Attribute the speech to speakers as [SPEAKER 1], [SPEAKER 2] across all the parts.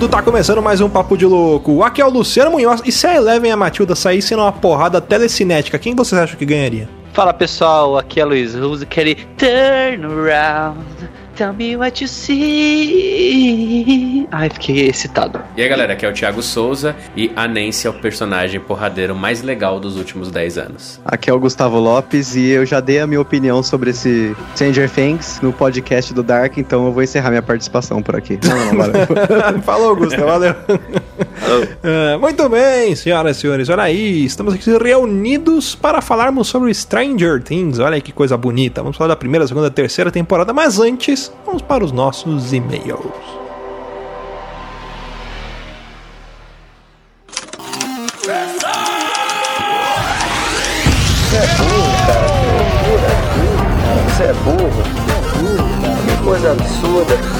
[SPEAKER 1] vagabundo! Tá começando mais um Papo de Louco. Aqui é o Luciano Munhoz. E se a Eleven e a Matilda saíssem numa porrada telecinética, quem vocês acham que ganharia?
[SPEAKER 2] Fala pessoal, aqui é Luiz Rose, aquele turn around. Tell me what you see. Ai, fiquei excitado.
[SPEAKER 3] E aí galera, aqui é o Thiago Souza e a Nancy é o personagem porradeiro mais legal dos últimos 10 anos.
[SPEAKER 4] Aqui é o Gustavo Lopes e eu já dei a minha opinião sobre esse Stranger Things no podcast do Dark, então eu vou encerrar minha participação por aqui. Não, não, valeu.
[SPEAKER 1] Falou, Gustavo, valeu. É, muito bem, senhoras e senhores, olha aí, estamos aqui reunidos para falarmos sobre Stranger Things. Olha aí que coisa bonita. Vamos falar da primeira, segunda, terceira temporada, mas antes, vamos para os nossos e-mails.
[SPEAKER 5] É burro. Que coisa absurda.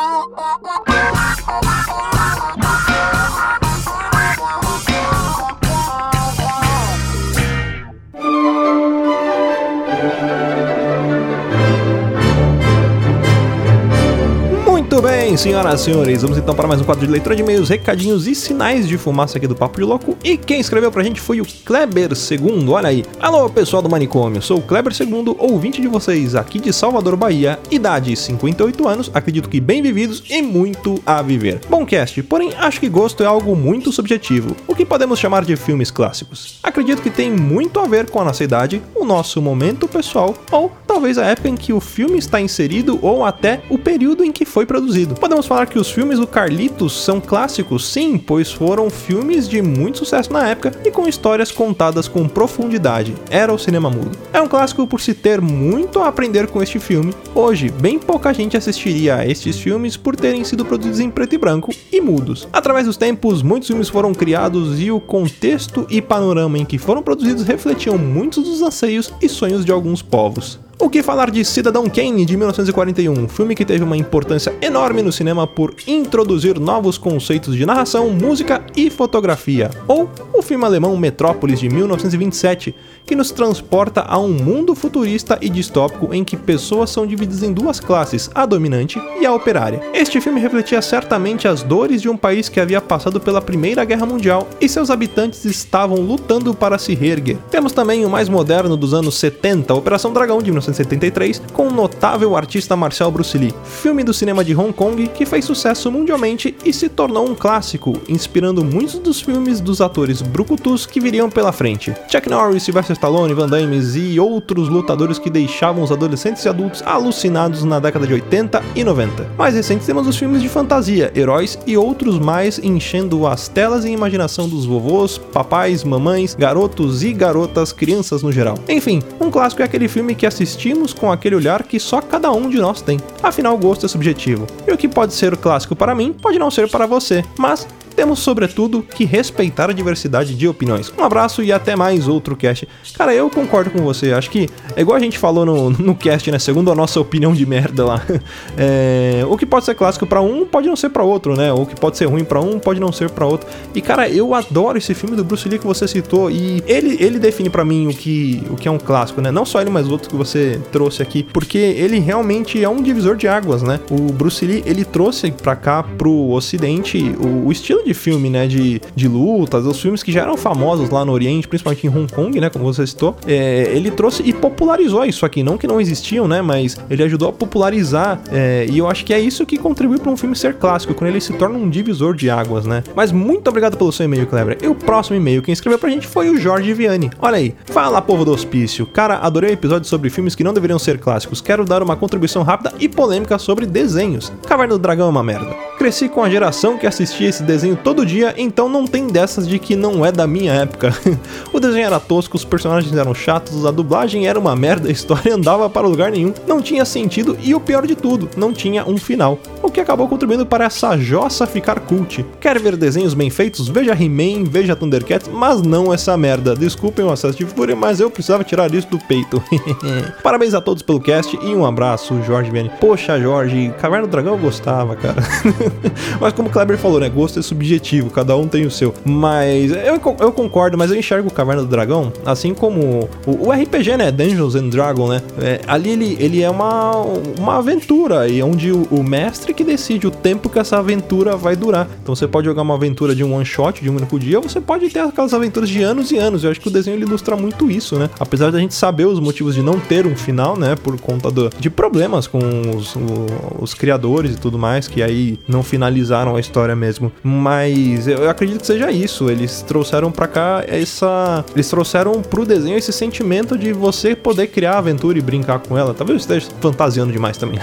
[SPEAKER 1] bem, senhoras e senhores, vamos então para mais um quadro de leitura de e-mails, recadinhos e sinais de fumaça aqui do Papo de Louco. E quem escreveu pra gente foi o Kleber II, olha aí. Alô, pessoal do manicômio, sou o Kleber II, ouvinte de vocês aqui de Salvador, Bahia, idade 58 anos, acredito que bem vividos e muito a viver. Bom cast, porém acho que gosto é algo muito subjetivo, o que podemos chamar de filmes clássicos. Acredito que tem muito a ver com a nossa idade, o nosso momento pessoal, ou talvez a época em que o filme está inserido ou até o período em que foi produzido. Podemos falar que os filmes do Carlitos são clássicos, sim, pois foram filmes de muito sucesso na época e com histórias contadas com profundidade. Era o cinema mudo. É um clássico por se ter muito a aprender com este filme. Hoje, bem pouca gente assistiria a estes filmes por terem sido produzidos em preto e branco e mudos. Através dos tempos, muitos filmes foram criados e o contexto e panorama em que foram produzidos refletiam muitos dos anseios e sonhos de alguns povos. O que falar de Cidadão Kane de 1941, um filme que teve uma importância enorme no cinema por introduzir novos conceitos de narração, música e fotografia. Ou o filme alemão Metrópolis de 1927, que nos transporta a um mundo futurista e distópico em que pessoas são divididas em duas classes, a dominante e a operária. Este filme refletia certamente as dores de um país que havia passado pela Primeira Guerra Mundial e seus habitantes estavam lutando para se reerguer. Temos também o mais moderno dos anos 70, Operação Dragão de 1973, com o notável artista marcial Bruce Lee, filme do cinema de Hong Kong que fez sucesso mundialmente e se tornou um clássico, inspirando muitos dos filmes dos atores brucutus que viriam pela frente. Chuck Norris, Sylvester Stallone, Van Damme e outros lutadores que deixavam os adolescentes e adultos alucinados na década de 80 e 90. Mais recentes temos os filmes de fantasia, heróis e outros mais enchendo as telas e imaginação dos vovôs, papais, mamães, garotos e garotas, crianças no geral. Enfim, um clássico é aquele filme que assistimos com aquele olhar que só cada um de nós tem. Afinal, o gosto é subjetivo. E o que pode ser clássico para mim pode não ser para você, mas temos, sobretudo, que respeitar a diversidade de opiniões. Um abraço e até mais outro cast. Cara, eu concordo com você. Acho que é igual a gente falou no, no cast, né? Segundo a nossa opinião de merda lá. É, o que pode ser clássico para um pode não ser para outro, né? O que pode ser ruim para um pode não ser para outro. E cara, eu adoro esse filme do Bruce Lee que você citou e ele, ele define para mim o que, o que é um clássico, né? Não só ele, mas outros que você trouxe aqui, porque ele realmente é um divisor de águas, né? O Bruce Lee, ele trouxe para cá pro ocidente o, o estilo de de filme, né, de, de lutas, os filmes que já eram famosos lá no Oriente, principalmente em Hong Kong, né, como você citou, é, ele trouxe e popularizou isso aqui, não que não existiam, né, mas ele ajudou a popularizar, é, e eu acho que é isso que contribui para um filme ser clássico, quando ele se torna um divisor de águas, né. Mas muito obrigado pelo seu e-mail, Kleber. E o próximo e-mail, quem escreveu pra gente foi o Jorge Vianney. Olha aí, fala povo do hospício. Cara, adorei o episódio sobre filmes que não deveriam ser clássicos. Quero dar uma contribuição rápida e polêmica sobre desenhos. Caverna do Dragão é uma merda. Cresci com a geração que assistia esse desenho todo dia, então não tem dessas de que não é da minha época. o desenho era tosco, os personagens eram chatos, a dublagem era uma merda, a história andava para lugar nenhum, não tinha sentido e o pior de tudo, não tinha um final. O que acabou contribuindo para essa jossa ficar cult. Quer ver desenhos bem feitos? Veja He-Man, veja Thundercats, mas não essa merda. Desculpem o acesso de fúria, mas eu precisava tirar isso do peito. Parabéns a todos pelo cast e um abraço, Jorge Vianney. Poxa, Jorge, Caverna do Dragão eu gostava, cara. mas como o Kleber falou, né? Gosto é subjetivo, cada um tem o seu. Mas eu, eu concordo, mas eu enxergo o Caverna do Dragão, assim como o, o RPG, né? Dungeons and Dragons, né? É, ali ele, ele é uma, uma aventura, e onde o, o mestre que decide o tempo que essa aventura vai durar. Então você pode jogar uma aventura de um one shot, de um único dia, ou você pode ter aquelas aventuras de anos e anos. Eu acho que o desenho ilustra muito isso, né? Apesar da gente saber os motivos de não ter um final, né? Por conta do, de problemas com os, o, os criadores e tudo mais, que aí não finalizaram a história mesmo. Mas eu acredito que seja isso. Eles trouxeram para cá essa. Eles trouxeram pro desenho esse sentimento de você poder criar a aventura e brincar com ela. Talvez eu esteja fantasiando demais também.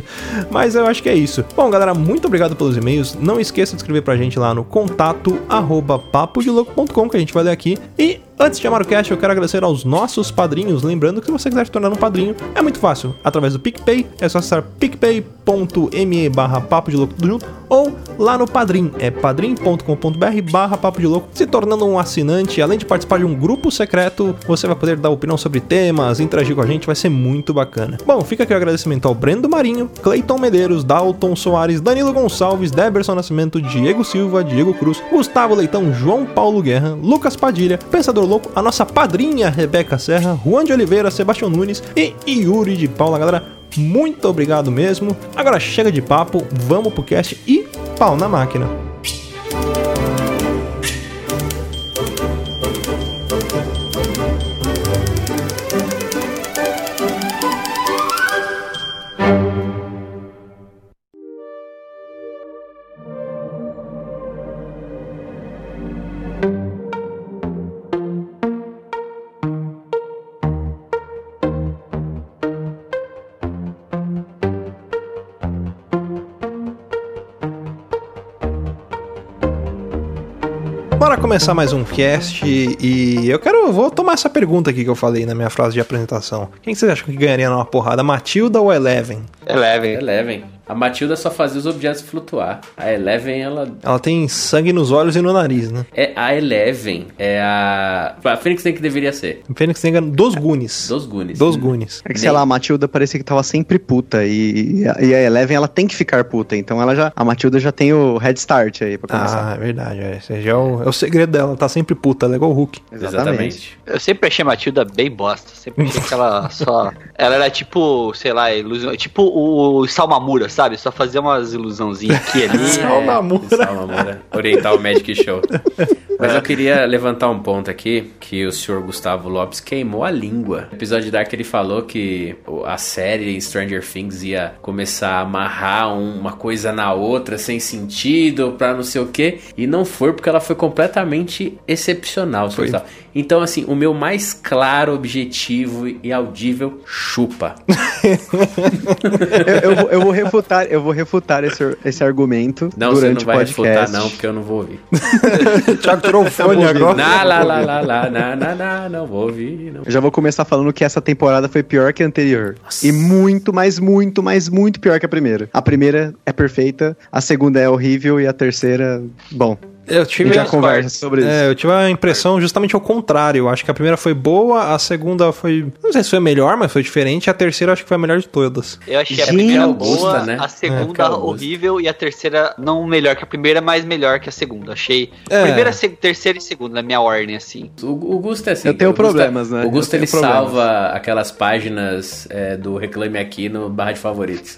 [SPEAKER 1] Mas eu acho que é isso. Bom, galera, muito obrigado pelos e-mails. Não esqueça de escrever pra gente lá no contato arroba que a gente vai ler aqui. E Antes de chamar o cast, eu quero agradecer aos nossos padrinhos. Lembrando que se você quiser se tornar um padrinho, é muito fácil. Através do PicPay, é só acessar picpay.me barra papo de louco tudo junto, ou lá no Padrim, é padrim.com.br barra papo de louco. Se tornando um assinante, além de participar de um grupo secreto, você vai poder dar opinião sobre temas, interagir com a gente, vai ser muito bacana. Bom, fica aqui o agradecimento ao Brendo Marinho, Cleiton Medeiros, Dalton Soares, Danilo Gonçalves, Deberson Nascimento, Diego Silva, Diego Cruz, Gustavo Leitão, João Paulo Guerra, Lucas Padilha, Pensador Louco, a nossa padrinha Rebeca Serra, Juan de Oliveira, Sebastião Nunes e Yuri de Paula. Galera, muito obrigado mesmo. Agora chega de papo, vamos pro cast e pau na máquina. Começar mais um cast e eu quero, vou tomar essa pergunta aqui que eu falei na minha frase de apresentação. Quem que vocês acham que ganharia numa porrada, Matilda ou Eleven?
[SPEAKER 2] Eleven.
[SPEAKER 3] Eleven. A Matilda só fazia os objetos flutuar. A Eleven, ela.
[SPEAKER 1] Ela tem sangue nos olhos e no nariz, né?
[SPEAKER 3] É a Eleven. É a. A Fênix tem que deveria ser.
[SPEAKER 1] Fênix tem dos Goonies.
[SPEAKER 3] Dos Goonies.
[SPEAKER 1] Dos Goonies.
[SPEAKER 4] É que, sei lá, a Matilda parecia que tava sempre puta. E, e a Eleven, ela tem que ficar puta. Então ela já. A Matilda já tem o head start aí pra começar.
[SPEAKER 1] Ah, é verdade. É. Esse já é o, é o segredo dela. Tá sempre puta. Ela é igual o Hulk.
[SPEAKER 3] Exatamente.
[SPEAKER 2] Eu sempre achei a Matilda bem bosta. Sempre achei que ela só. Ela era tipo, sei lá, ilusão. Tipo o Salmamura, sabe? Só fazia umas ilusãozinhas aqui ali.
[SPEAKER 1] Salmamura.
[SPEAKER 3] É, Salmamura. Oriental Magic Show. Mas eu queria levantar um ponto aqui, que o senhor Gustavo Lopes queimou a língua. No episódio Dark ele falou que a série Stranger Things ia começar a amarrar uma coisa na outra sem sentido, pra não sei o que, e não foi porque ela foi completamente excepcional. senhor
[SPEAKER 1] Foi.
[SPEAKER 3] Gustavo. Então, assim, o meu mais claro objetivo e audível, chupa.
[SPEAKER 4] eu, eu vou- eu vou refutar, eu vou refutar esse, esse argumento
[SPEAKER 3] Não, você
[SPEAKER 4] durante
[SPEAKER 3] não vai
[SPEAKER 4] podcast.
[SPEAKER 3] refutar não, porque eu não vou ouvir.
[SPEAKER 1] o O fone agora.
[SPEAKER 3] Na, lá, lá, lá, lá, na, na, na, não vou ouvir, não.
[SPEAKER 4] Eu já vou começar falando que essa temporada foi pior que a anterior. E muito, mas muito, mas muito pior que a primeira. A primeira é perfeita, a segunda é horrível e a terceira, bom.
[SPEAKER 1] Eu
[SPEAKER 4] A
[SPEAKER 1] tive,
[SPEAKER 4] já conversa sobre isso.
[SPEAKER 1] é, eu tive a impressão justamente ao contrário. Eu acho que a primeira foi boa, a segunda foi. Não sei se foi melhor, mas foi diferente. A terceira eu acho que foi a melhor de todas.
[SPEAKER 2] Eu achei a
[SPEAKER 4] Gente,
[SPEAKER 2] primeira
[SPEAKER 3] Augusta,
[SPEAKER 2] boa,
[SPEAKER 3] né?
[SPEAKER 2] a
[SPEAKER 1] É,
[SPEAKER 2] segunda
[SPEAKER 3] Augusta.
[SPEAKER 2] horrível e a terceira não melhor que a primeira, mas melhor que a segunda. Achei.
[SPEAKER 1] É.
[SPEAKER 2] Primeira, se- terceira e segunda na minha ordem, assim.
[SPEAKER 3] O, o Gusto é assim.
[SPEAKER 4] Eu tenho problemas, né?
[SPEAKER 3] O Gusto
[SPEAKER 4] Eu
[SPEAKER 3] ele
[SPEAKER 4] problemas.
[SPEAKER 3] salva aquelas páginas é, do Reclame Aqui no barra de favoritos.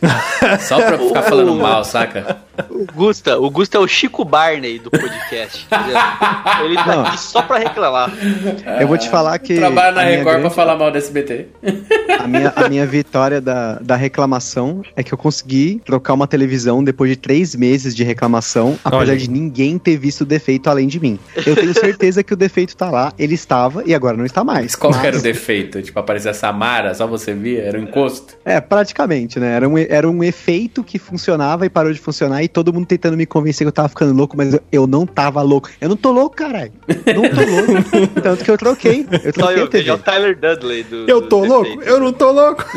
[SPEAKER 3] Só pra ficar falando mal, saca?
[SPEAKER 2] O Gusta, o Gusta é o Chico Barney do podcast. Entendeu? Ele tá
[SPEAKER 4] Não.
[SPEAKER 2] aqui só pra reclamar.
[SPEAKER 4] Eu vou te falar que.
[SPEAKER 3] Trabalha na Record pra
[SPEAKER 4] grande-
[SPEAKER 3] falar mal do SBT.
[SPEAKER 4] A minha, a minha vitória da, da reclamação é que eu consegui trocar uma televisão depois de três meses de reclamação, apesar
[SPEAKER 1] aí.
[SPEAKER 4] de ninguém ter visto o defeito além de mim. Eu tenho certeza que o defeito tá lá, ele estava e agora não está mais.
[SPEAKER 3] Mas qual que era o
[SPEAKER 4] Mas-
[SPEAKER 3] defeito? Tipo, aparecia a Samara, só você via? Era um encosto?
[SPEAKER 4] É, praticamente, né? Era um, era um efeito que funcionava e parou de funcionar e todo mundo tentando me convencer que eu tava ficando louco, mas eu, eu não tava louco. Eu não tô louco, caralho. Não tô louco. Tanto que eu troquei. Eu
[SPEAKER 2] Só
[SPEAKER 4] troquei
[SPEAKER 2] eu
[SPEAKER 4] a TV.
[SPEAKER 2] é o Tyler Dudley do.
[SPEAKER 1] Eu
[SPEAKER 2] do
[SPEAKER 1] tô louco?
[SPEAKER 2] defeito.
[SPEAKER 1] Eu não tô louco.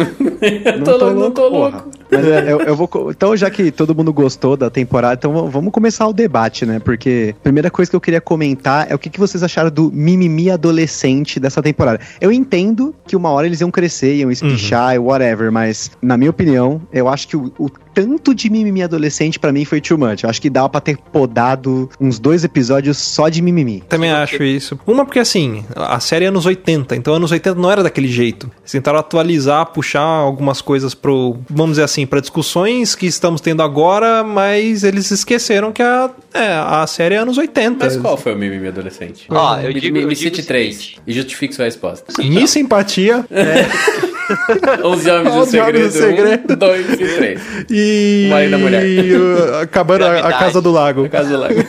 [SPEAKER 3] Eu tô louco, não tô
[SPEAKER 4] porra.
[SPEAKER 3] louco.
[SPEAKER 4] Mas é, eu, eu vou. Então, já que todo mundo gostou da temporada, então vamos começar o debate, né? Porque a primeira coisa que eu queria comentar é o que, que vocês acharam do mimimi adolescente dessa temporada. Eu entendo que uma hora eles iam crescer, iam espichar e whatever, mas, na minha opinião, eu acho que o, o tanto de mimimi adolescente pra mim foi too much. Eu acho que dava pra ter podado uns dois episódios só de mimimi.
[SPEAKER 1] Também acho isso. Uma porque assim, a série é anos 80, então anos 80 não era daquele jeito. Eles tentaram atualizar, puxar algumas coisas pro, vamos dizer assim, para discussões que estamos tendo agora, mas eles esqueceram que a, é, a série é anos 80.
[SPEAKER 3] Mas qual foi o mimimi adolescente?
[SPEAKER 2] Ó, eu
[SPEAKER 3] Me-
[SPEAKER 2] digo-
[SPEAKER 3] me, cite três e justifique sua resposta.
[SPEAKER 1] Miss Simpatia
[SPEAKER 3] 11 homens do
[SPEAKER 1] 11 Homens do
[SPEAKER 3] segredo,
[SPEAKER 1] Segredo.
[SPEAKER 3] um, dois e três.
[SPEAKER 1] e,
[SPEAKER 3] O Marido da Mulher.
[SPEAKER 1] e o- acabando a, a. Casa do Lago.
[SPEAKER 3] No caso do lago.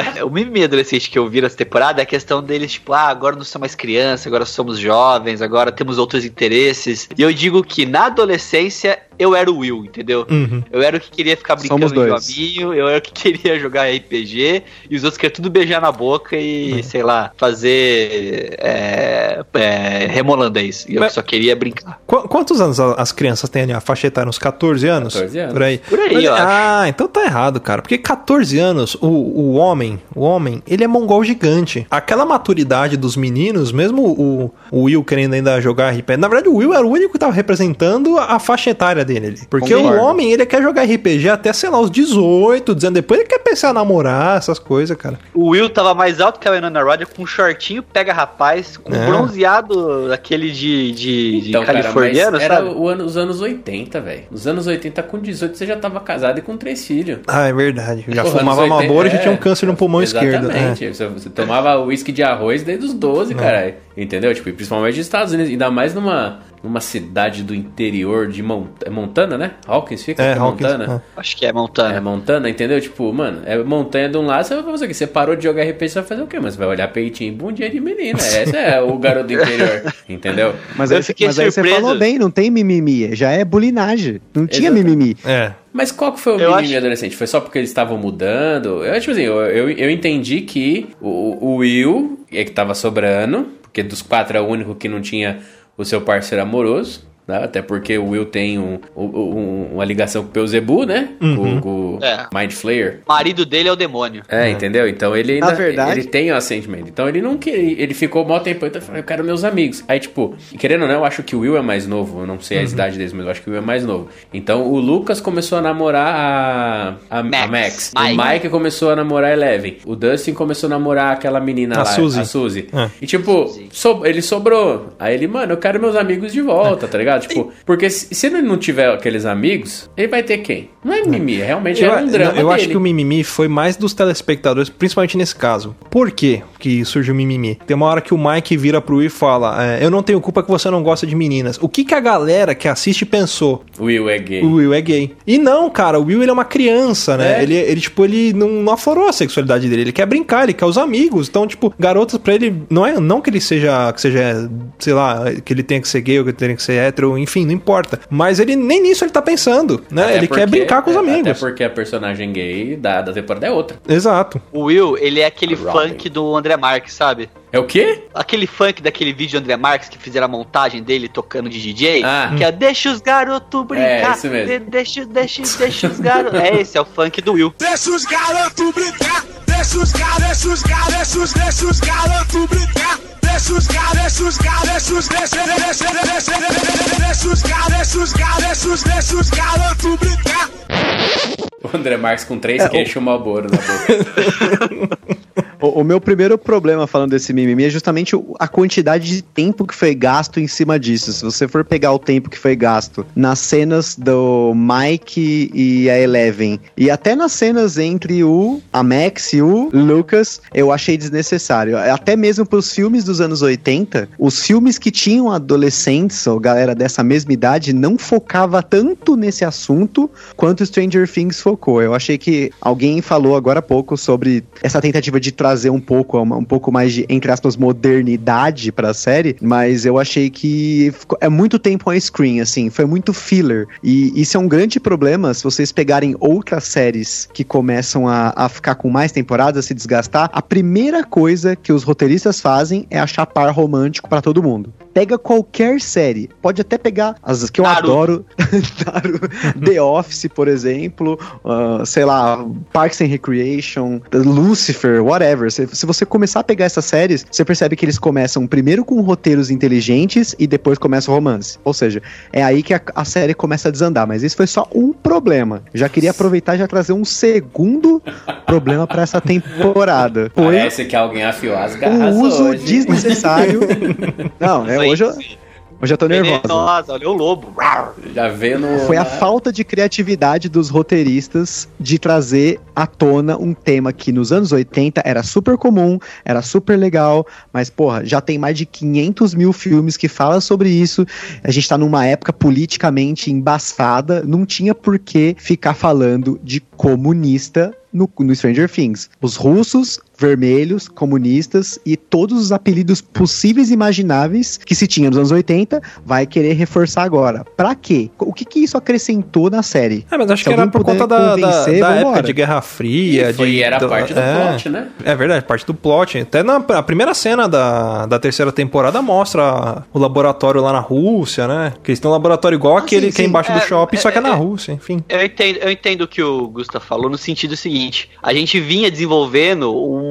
[SPEAKER 2] É, o mimimi adolescente que eu vi nessa temporada é a questão deles, tipo, ah, agora não somos mais crianças, agora somos jovens, agora temos outros interesses. E eu digo que na adolescência eu era o Will, entendeu?
[SPEAKER 1] Uhum.
[SPEAKER 2] Eu era o que queria ficar brincando
[SPEAKER 4] Somos
[SPEAKER 2] de
[SPEAKER 4] dois.
[SPEAKER 2] joguinho, eu era o que queria jogar RPG, e os outros queriam tudo beijar na boca e, sei lá, fazer é, é, remolandês. E eu
[SPEAKER 1] Mas-
[SPEAKER 2] só queria brincar.
[SPEAKER 1] Qu- quantos anos as crianças têm ali? A faixa etária? Uns 14 anos?
[SPEAKER 3] 14 anos.
[SPEAKER 1] Por aí.
[SPEAKER 2] Por aí,
[SPEAKER 1] Mas-
[SPEAKER 2] eu acho.
[SPEAKER 1] ah, então tá errado, cara. Porque 14 anos, o, o homem, o homem, ele é mongol gigante. Aquela maturidade dos meninos, mesmo o, o Will querendo ainda jogar RPG. Na verdade, o Will era o único que tava representando a, a faixa etária dele ali. Porque
[SPEAKER 4] Concordo.
[SPEAKER 1] o homem, ele quer jogar RPG até, sei lá, os 18, dizendo depois ele quer pensar em namorar, essas coisas, cara.
[SPEAKER 2] O Will tava mais alto que a Winona Ryder com um shortinho pega rapaz, com
[SPEAKER 1] É.
[SPEAKER 2] bronzeado aquele de, de, de
[SPEAKER 3] Então, cara,
[SPEAKER 2] californiano,
[SPEAKER 3] mas era
[SPEAKER 2] sabe?
[SPEAKER 3] o ano- os anos 80, velho. Nos anos 80, com 18, você já tava casado e com três filhos.
[SPEAKER 1] Ah, é verdade. Já
[SPEAKER 3] Porra,
[SPEAKER 1] fumava
[SPEAKER 3] 80,
[SPEAKER 1] Marlboro e já
[SPEAKER 3] é.
[SPEAKER 1] tinha um câncer no pulmão esquerdo. É.
[SPEAKER 3] Exatamente. Você, você tomava uísque de arroz desde os 12, caralho. Entendeu? Tipo, principalmente nos Estados Unidos. Ainda mais numa, numa cidade do interior de Mont é Montana, né? Hawkins fica?
[SPEAKER 1] É,
[SPEAKER 3] Fica
[SPEAKER 1] Hawkins,
[SPEAKER 3] Montana.
[SPEAKER 2] Acho que é Montana.
[SPEAKER 3] É Montana, entendeu? Tipo, mano, é montanha de um lado, você vai fazer o quê? Você parou de jogar RPG, você vai fazer o quê? Mas você vai olhar peitinho e bundinha de menina. Esse é o garoto do interior, entendeu?
[SPEAKER 4] Mas,
[SPEAKER 2] Eu
[SPEAKER 4] aí,
[SPEAKER 2] fiquei
[SPEAKER 4] mas aí você falou bem, não tem mimimi. Já é bulinagem. Não tinha mimimi.
[SPEAKER 1] É.
[SPEAKER 3] Mas qual que foi o
[SPEAKER 2] Eu
[SPEAKER 3] mimimi
[SPEAKER 2] acho-
[SPEAKER 3] adolescente? Foi só porque eles estavam mudando? Eu, tipo assim, eu, eu, eu entendi que o, o Will é que tava sobrando, porque dos quatro é o único que não tinha o seu parceiro amoroso. Né? Até porque o Will tem um, um- um- uma ligação com o Beuzebu, né? Com, com o
[SPEAKER 2] É.
[SPEAKER 3] Mind Flayer.
[SPEAKER 2] O marido dele é o demônio.
[SPEAKER 3] É, entendeu? Então ele
[SPEAKER 4] Na
[SPEAKER 3] ainda,
[SPEAKER 4] verdade-
[SPEAKER 3] ele tem o sentimento. Então ele não queria, ele ficou mó tempo então falou, eu quero meus amigos. Aí tipo, querendo ou não, eu acho que o Will é mais novo, eu não sei a idade deles, mas eu acho que o Will é mais novo. Então o Lucas começou a namorar a, a, a
[SPEAKER 2] Max.
[SPEAKER 3] Max.
[SPEAKER 2] Mike.
[SPEAKER 3] O Mike começou a namorar a Eleven. O Dustin começou a namorar aquela menina
[SPEAKER 1] A
[SPEAKER 3] lá,
[SPEAKER 1] Suzy.
[SPEAKER 3] a Suzy.
[SPEAKER 1] É.
[SPEAKER 3] E tipo, so- ele sobrou. Aí ele, mano, eu quero meus amigos de volta, tá ligado? Tipo, porque se, ele não tiver aqueles amigos, ele vai ter quem? Não é mimimi, realmente
[SPEAKER 1] Eu,
[SPEAKER 3] era um drama
[SPEAKER 1] eu acho
[SPEAKER 3] dele.
[SPEAKER 1] que o mimimi foi mais dos telespectadores, principalmente nesse caso. Por quê que surgiu o mimimi? Tem uma hora que o Mike vira pro Will e fala: é, Eu não tenho culpa que você não gosta de meninas. O que, que a galera que assiste pensou?
[SPEAKER 3] O Will é gay.
[SPEAKER 1] O Will é gay. E não, cara, o Will ele é uma criança, né?
[SPEAKER 3] É.
[SPEAKER 1] Ele, ele, tipo, ele não, não aflorou a sexualidade dele. Ele quer brincar, ele quer os amigos. Então, tipo, garotas pra ele. Não é não que ele seja, que seja, sei lá, que ele tenha que ser gay ou que ele tenha que ser hétero, enfim, não importa. Mas ele nem nisso ele tá pensando, né?
[SPEAKER 3] Até
[SPEAKER 1] ele quer
[SPEAKER 3] porque-
[SPEAKER 1] brincar com os
[SPEAKER 3] é,
[SPEAKER 1] amigos.
[SPEAKER 3] Até porque a personagem gay da, da temporada é outra.
[SPEAKER 1] Exato.
[SPEAKER 2] O Will, ele é aquele
[SPEAKER 3] Robin.
[SPEAKER 2] funk do André Marques, sabe?
[SPEAKER 3] É o quê?
[SPEAKER 2] Aquele funk daquele vídeo do André Marques que fizeram a montagem dele tocando de DJ.
[SPEAKER 3] Ah.
[SPEAKER 2] Que é Deixa os garotos brincar.
[SPEAKER 3] É, isso mesmo.
[SPEAKER 2] de- deixa, deixa, deixa os garotos. É esse, é o funk do Will.
[SPEAKER 6] Deixa os garotos brincar, deixa os garotos, deixa os deixa os- deixa os garotos brincar. Deixa os garotos, deixa os deixa os deixa, os garotos, deixa os garotos, brincar.
[SPEAKER 3] O André Marques com
[SPEAKER 1] É,
[SPEAKER 3] três queixos e um malboro na boca.
[SPEAKER 4] O, o meu primeiro problema falando desse mimimi é justamente a quantidade de tempo que foi gasto em cima disso. Se você for pegar o tempo que foi gasto nas cenas do Mike e a Eleven, e até nas cenas entre o a Max e o Lucas, eu achei desnecessário. Até mesmo pros filmes dos anos 80, os filmes que tinham adolescentes ou galera dessa mesma idade não focava tanto nesse assunto quanto Stranger Things focou. Eu achei que alguém falou agora há pouco sobre essa tentativa de trazer um pouco, uma- um pouco mais de, entre aspas, modernidade pra série, mas eu achei que ficou- é muito tempo on screen, assim, foi muito filler. E isso é um grande problema se vocês pegarem outras séries que começam a, a ficar com mais temporadas, a se desgastar. A primeira coisa que os roteiristas fazem é achar par romântico pra todo mundo. Pega qualquer série, pode até pegar as que eu adoro, The Office, por exemplo, ah, sei lá, Parks and Recreation, Lucifer, whatever. Se, se você começar a pegar essas séries, você percebe que eles começam primeiro com roteiros inteligentes e depois começa o romance. Ou seja, é aí que a, a série começa a desandar. Mas isso foi só um problema. Já queria aproveitar e já trazer um segundo problema pra essa temporada. Foi
[SPEAKER 3] Parece que alguém afiou as garras
[SPEAKER 4] o uso
[SPEAKER 3] hoje.
[SPEAKER 4] desnecessário. Não, é, hoje, eu, eu tô nervosa.
[SPEAKER 2] Venenosa, olha o lobo.
[SPEAKER 3] Já vê no...
[SPEAKER 4] Foi a
[SPEAKER 3] na-
[SPEAKER 4] falta de criatividade dos roteiristas de trazer à tona um tema que nos anos 80 era super comum, era super legal, mas, porra, já tem mais de 500 mil filmes que falam sobre isso. A gente tá numa época politicamente embaçada, não tinha por que ficar falando de comunista no, no Stranger Things. Os russos, vermelhos, comunistas e todos os apelidos possíveis e imagináveis que se tinha nos anos 80, vai querer reforçar agora. Pra quê? O que, que isso acrescentou na série?
[SPEAKER 1] É, mas acho
[SPEAKER 4] Se
[SPEAKER 1] que era por conta da, da, da época de Guerra Fria.
[SPEAKER 3] E foi-
[SPEAKER 1] de,
[SPEAKER 3] era
[SPEAKER 1] da-
[SPEAKER 3] parte do
[SPEAKER 1] é.
[SPEAKER 3] plot, né?
[SPEAKER 1] É verdade, parte do plot. Até na a primeira cena da, da terceira temporada mostra o laboratório lá na Rússia, né? Que eles têm um laboratório igual aquele
[SPEAKER 4] sim,
[SPEAKER 1] que é
[SPEAKER 4] sim.
[SPEAKER 1] embaixo do
[SPEAKER 2] É,
[SPEAKER 1] shopping, só que é
[SPEAKER 2] é,
[SPEAKER 1] na
[SPEAKER 2] é.
[SPEAKER 1] Rússia, enfim.
[SPEAKER 2] Eu entendo, eu entendo o que o Gustav falou no sentido seguinte: a gente vinha desenvolvendo um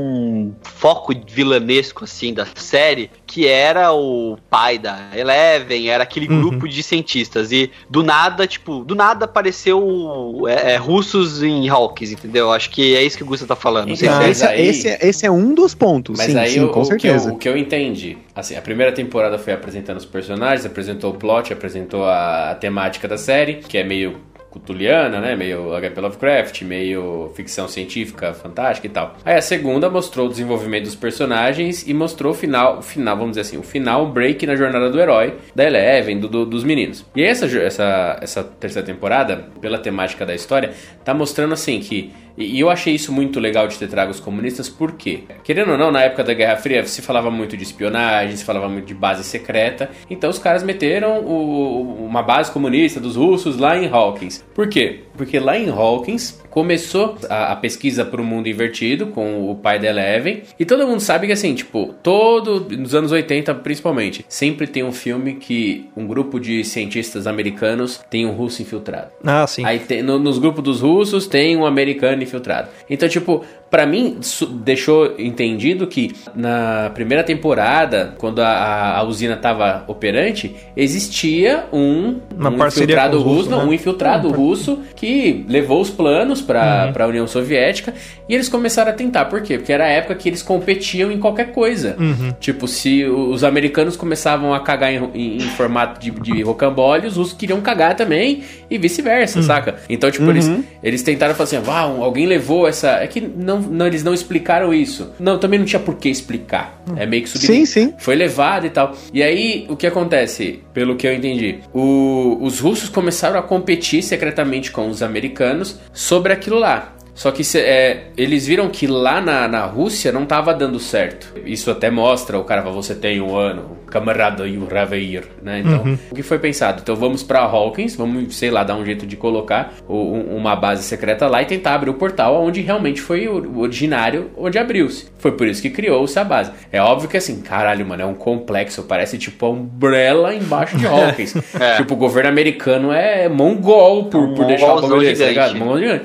[SPEAKER 2] foco vilanesco assim da série, que era o pai da Eleven, era aquele
[SPEAKER 1] Uhum.
[SPEAKER 2] grupo de cientistas e do nada, tipo, do nada apareceu é, é, russos em Hawkins, entendeu? Acho que é isso que o Gustav tá falando. Não sei
[SPEAKER 3] Então,
[SPEAKER 2] se é
[SPEAKER 4] esse,
[SPEAKER 3] aí-
[SPEAKER 4] esse, é- esse é um dos pontos.
[SPEAKER 3] Mas
[SPEAKER 4] sim,
[SPEAKER 3] aí
[SPEAKER 4] sim,
[SPEAKER 3] o,
[SPEAKER 4] com
[SPEAKER 3] o que eu,
[SPEAKER 4] certeza.
[SPEAKER 3] o que eu entendi, assim, a primeira temporada foi apresentando os personagens, apresentou o plot, apresentou a, a temática da série, que é meio cutuliana, né? Meio HP Lovecraft, meio ficção científica, fantástica e tal. Aí a segunda mostrou o desenvolvimento dos personagens e mostrou o final, o final, vamos dizer assim, o final, break na jornada do herói, da Eleven, do, do- dos meninos. E essa, essa, essa terceira temporada, pela temática da história, tá mostrando assim que e eu achei isso muito legal de ter trago os comunistas, por quê? Querendo ou não, na época da Guerra Fria se falava muito de espionagem, se falava muito de base secreta, então os caras meteram o- uma base comunista dos russos lá em Hawkins. Por quê? Porque lá em Hawkins começou a, a pesquisa para o mundo invertido com o pai da Eleven, e todo mundo sabe que assim, tipo, todo, nos anos 80 principalmente, sempre tem um filme que um grupo de cientistas americanos tem um russo infiltrado.
[SPEAKER 1] Ah, sim.
[SPEAKER 3] Aí tem- no- nos grupos dos russos tem um americano infiltrado. Então, tipo, pra mim, deixou entendido que na primeira temporada, quando a, a- usina tava operante, existia um,
[SPEAKER 1] Uma
[SPEAKER 3] um infiltrado russo,
[SPEAKER 1] russos,
[SPEAKER 3] não,
[SPEAKER 1] né?
[SPEAKER 3] um infiltrado russo que levou os planos pra,
[SPEAKER 1] Uhum.
[SPEAKER 3] pra União Soviética e eles começaram a tentar. Por quê? Porque era a época que eles competiam em qualquer coisa.
[SPEAKER 1] Uhum.
[SPEAKER 3] Tipo, se os americanos começavam a cagar em, em- em formato de, de rocambole, os russos queriam cagar também e vice-versa, saca? Então, tipo, eles, eles tentaram falar assim, uau, alguém levou essa... É que não, não, eles não explicaram isso. Não, também não tinha por que explicar. É meio que
[SPEAKER 4] Sim,
[SPEAKER 3] subir.
[SPEAKER 4] sim.
[SPEAKER 3] Foi levado e tal. E aí, o que acontece? Pelo que eu entendi, o- os russos começaram a competir secretamente com os americanos sobre aquilo lá. Só que é, eles viram que lá na, na Rússia não tava dando certo. Isso até mostra, o cara fala, você tem um ano, camarada e o Raveir, né? Então, o que foi pensado? Então vamos pra Hawkins, vamos, sei lá, dar um jeito de colocar o- um- uma base secreta lá e tentar abrir o portal onde realmente foi o originário, onde abriu-se. Foi por isso que criou-se a base. É óbvio que assim, caralho, mano, é um complexo, parece tipo a Umbrella embaixo de Hawkins.
[SPEAKER 2] É.
[SPEAKER 3] Tipo, o governo americano é mongol por,
[SPEAKER 2] Um
[SPEAKER 3] por deixar o bagulho tá ligado?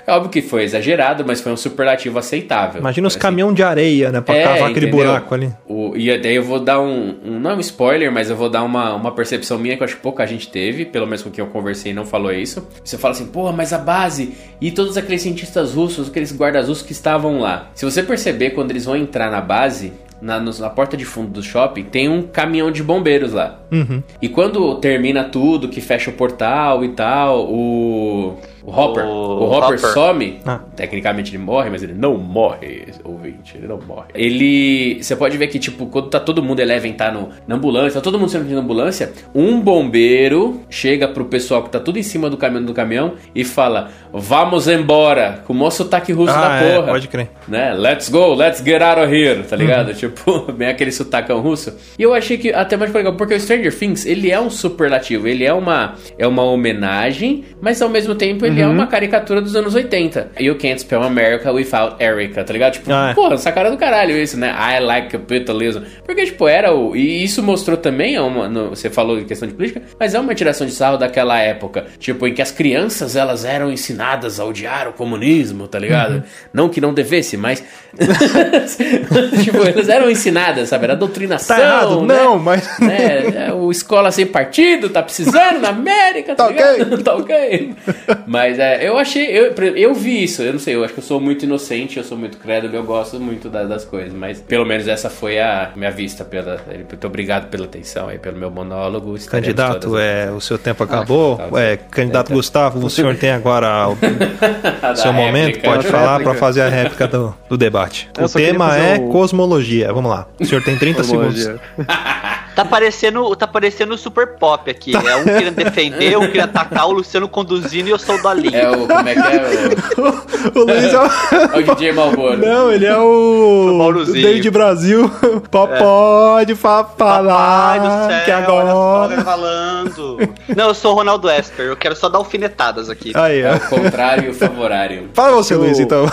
[SPEAKER 3] É óbvio que foi exagerado exagerado, mas foi um superlativo aceitável.
[SPEAKER 1] Imagina os
[SPEAKER 3] Assim,
[SPEAKER 1] caminhão de areia, né? Pra
[SPEAKER 3] É,
[SPEAKER 1] cavar aquele
[SPEAKER 3] entendeu?
[SPEAKER 1] buraco ali.
[SPEAKER 3] O, e daí eu vou dar um, um- Não é um spoiler, mas eu vou dar uma, uma percepção minha que eu acho que pouca gente teve, pelo menos com quem eu conversei não falou isso. Você fala assim, porra, mas a base e todos aqueles cientistas russos, aqueles guardas russos que estavam lá. Se você perceber, quando eles vão entrar na base. Na, na porta de fundo do shopping tem um caminhão de bombeiros lá.
[SPEAKER 1] Uhum.
[SPEAKER 3] E quando termina tudo, que fecha o portal e tal, o. O Hopper.
[SPEAKER 2] O
[SPEAKER 3] O, Hopper,
[SPEAKER 2] Hopper.
[SPEAKER 3] some.
[SPEAKER 1] Ah.
[SPEAKER 3] Tecnicamente ele morre, mas ele não morre, ouvinte. Ele não morre. Ele. Você pode ver que, tipo, quando tá todo mundo Eleven tá no, na ambulância, tá todo mundo sendo na ambulância, um bombeiro chega pro pessoal que tá tudo em cima do caminhão do caminhão e fala: Vamos embora! Com o maior sotaque russo
[SPEAKER 1] Ah,
[SPEAKER 3] da
[SPEAKER 1] é,
[SPEAKER 3] porra
[SPEAKER 1] pode crer.
[SPEAKER 3] né? Let's go, let's get out of here, tá ligado?
[SPEAKER 1] Uhum.
[SPEAKER 3] Tipo, bem aquele sotacão russo. E eu achei que até mais legal, porque o Stranger Things, ele é um superlativo, ele é uma, é uma homenagem, mas ao mesmo tempo ele é
[SPEAKER 1] Uhum.
[SPEAKER 3] uma caricatura dos anos 80. You can't spell America without Erica, tá ligado? Tipo,
[SPEAKER 1] Ah, é.
[SPEAKER 3] porra, essa cara do caralho isso, né? I like capitalism. Porque, tipo, era o... E isso mostrou também, é uma, no- você falou em questão de política, mas é uma tiração de sarro daquela época, tipo, em que as crianças, elas eram ensinadas a odiar o comunismo, tá ligado?
[SPEAKER 1] Uhum.
[SPEAKER 3] Não que não devesse, mas... tipo, elas eram ensinadas, sabe? Era doutrinação,
[SPEAKER 1] Tá errado?
[SPEAKER 3] né?
[SPEAKER 1] Não, mas.
[SPEAKER 3] né? É, O escola sem partido tá precisando na América, tá,
[SPEAKER 1] Tá
[SPEAKER 3] ligado? tá ok. Mas é, eu achei, eu, eu vi isso, eu não sei, eu acho que eu sou muito inocente, eu sou muito crédulo, eu gosto muito da- das coisas, mas pelo menos essa foi a minha vista pela. Muito obrigado pela atenção aí, pelo meu monólogo. estaremos
[SPEAKER 1] Candidato, é, o seu tempo acabou.
[SPEAKER 3] tá,
[SPEAKER 1] é, candidato
[SPEAKER 3] é, tá.
[SPEAKER 1] Gustavo, o senhor tem agora o
[SPEAKER 3] Da
[SPEAKER 1] seu momento,
[SPEAKER 3] réplica.
[SPEAKER 1] pode
[SPEAKER 4] Da
[SPEAKER 1] falar
[SPEAKER 4] réplica.
[SPEAKER 1] para fazer a réplica do, do debate.
[SPEAKER 4] Eu
[SPEAKER 1] o tema é
[SPEAKER 4] um-
[SPEAKER 1] cosmologia. Vamos lá. O senhor tem 30 segundos.
[SPEAKER 2] Tá parecendo, tá parecendo super pop aqui. É um querendo defender, um querendo atacar, o Luciano conduzindo e eu sou o
[SPEAKER 3] É o. Como é que é?
[SPEAKER 1] o Luiz é o...
[SPEAKER 3] O, o DJ Malboro.
[SPEAKER 1] Não, ele é o.
[SPEAKER 2] O.
[SPEAKER 1] David Brasil. Pode
[SPEAKER 2] Papai
[SPEAKER 1] falar
[SPEAKER 2] do céu,
[SPEAKER 1] que
[SPEAKER 2] olha só
[SPEAKER 1] agora.
[SPEAKER 2] falando. Não, eu sou o Ronaldo Esper, eu quero só dar alfinetadas aqui.
[SPEAKER 1] Aí,
[SPEAKER 3] É
[SPEAKER 1] ó.
[SPEAKER 3] o contrário e o favorário.
[SPEAKER 1] Fala você,
[SPEAKER 4] Eu-
[SPEAKER 1] Luiz, então.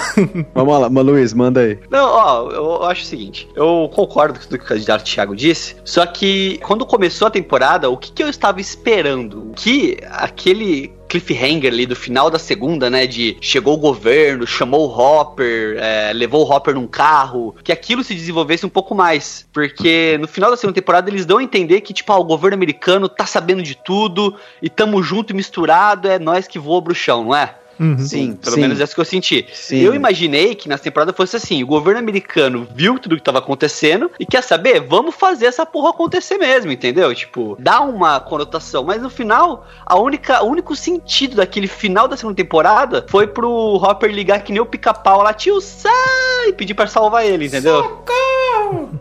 [SPEAKER 4] Vamos lá, mas Luiz, manda aí.
[SPEAKER 2] Não, ó, eu acho o seguinte, eu concordo com tudo que o candidato Thiago disse, só que quando começou a temporada, o que, que eu estava esperando? Que aquele cliffhanger ali do final da segunda, né, de chegou o governo, chamou o Hopper, é, levou o Hopper num carro, que aquilo se desenvolvesse um pouco mais, porque no final da segunda temporada eles dão a entender que, tipo, ah, o governo americano tá sabendo de tudo, e tamo junto e misturado, é nós que voa bruxão, não é?
[SPEAKER 1] Uhum.
[SPEAKER 4] Sim,
[SPEAKER 2] Pelo
[SPEAKER 4] sim.
[SPEAKER 2] menos é isso que eu senti.
[SPEAKER 4] Sim.
[SPEAKER 2] Eu imaginei que na temporada fosse assim: o governo americano viu tudo que tava acontecendo e quer saber, vamos fazer essa porra acontecer mesmo, entendeu? Tipo, dá uma conotação. Mas no final, a única, o único sentido daquele final da segunda temporada foi pro Hopper ligar que nem o pica-pau lá, tio, sai! E pedir pra salvar ele, entendeu?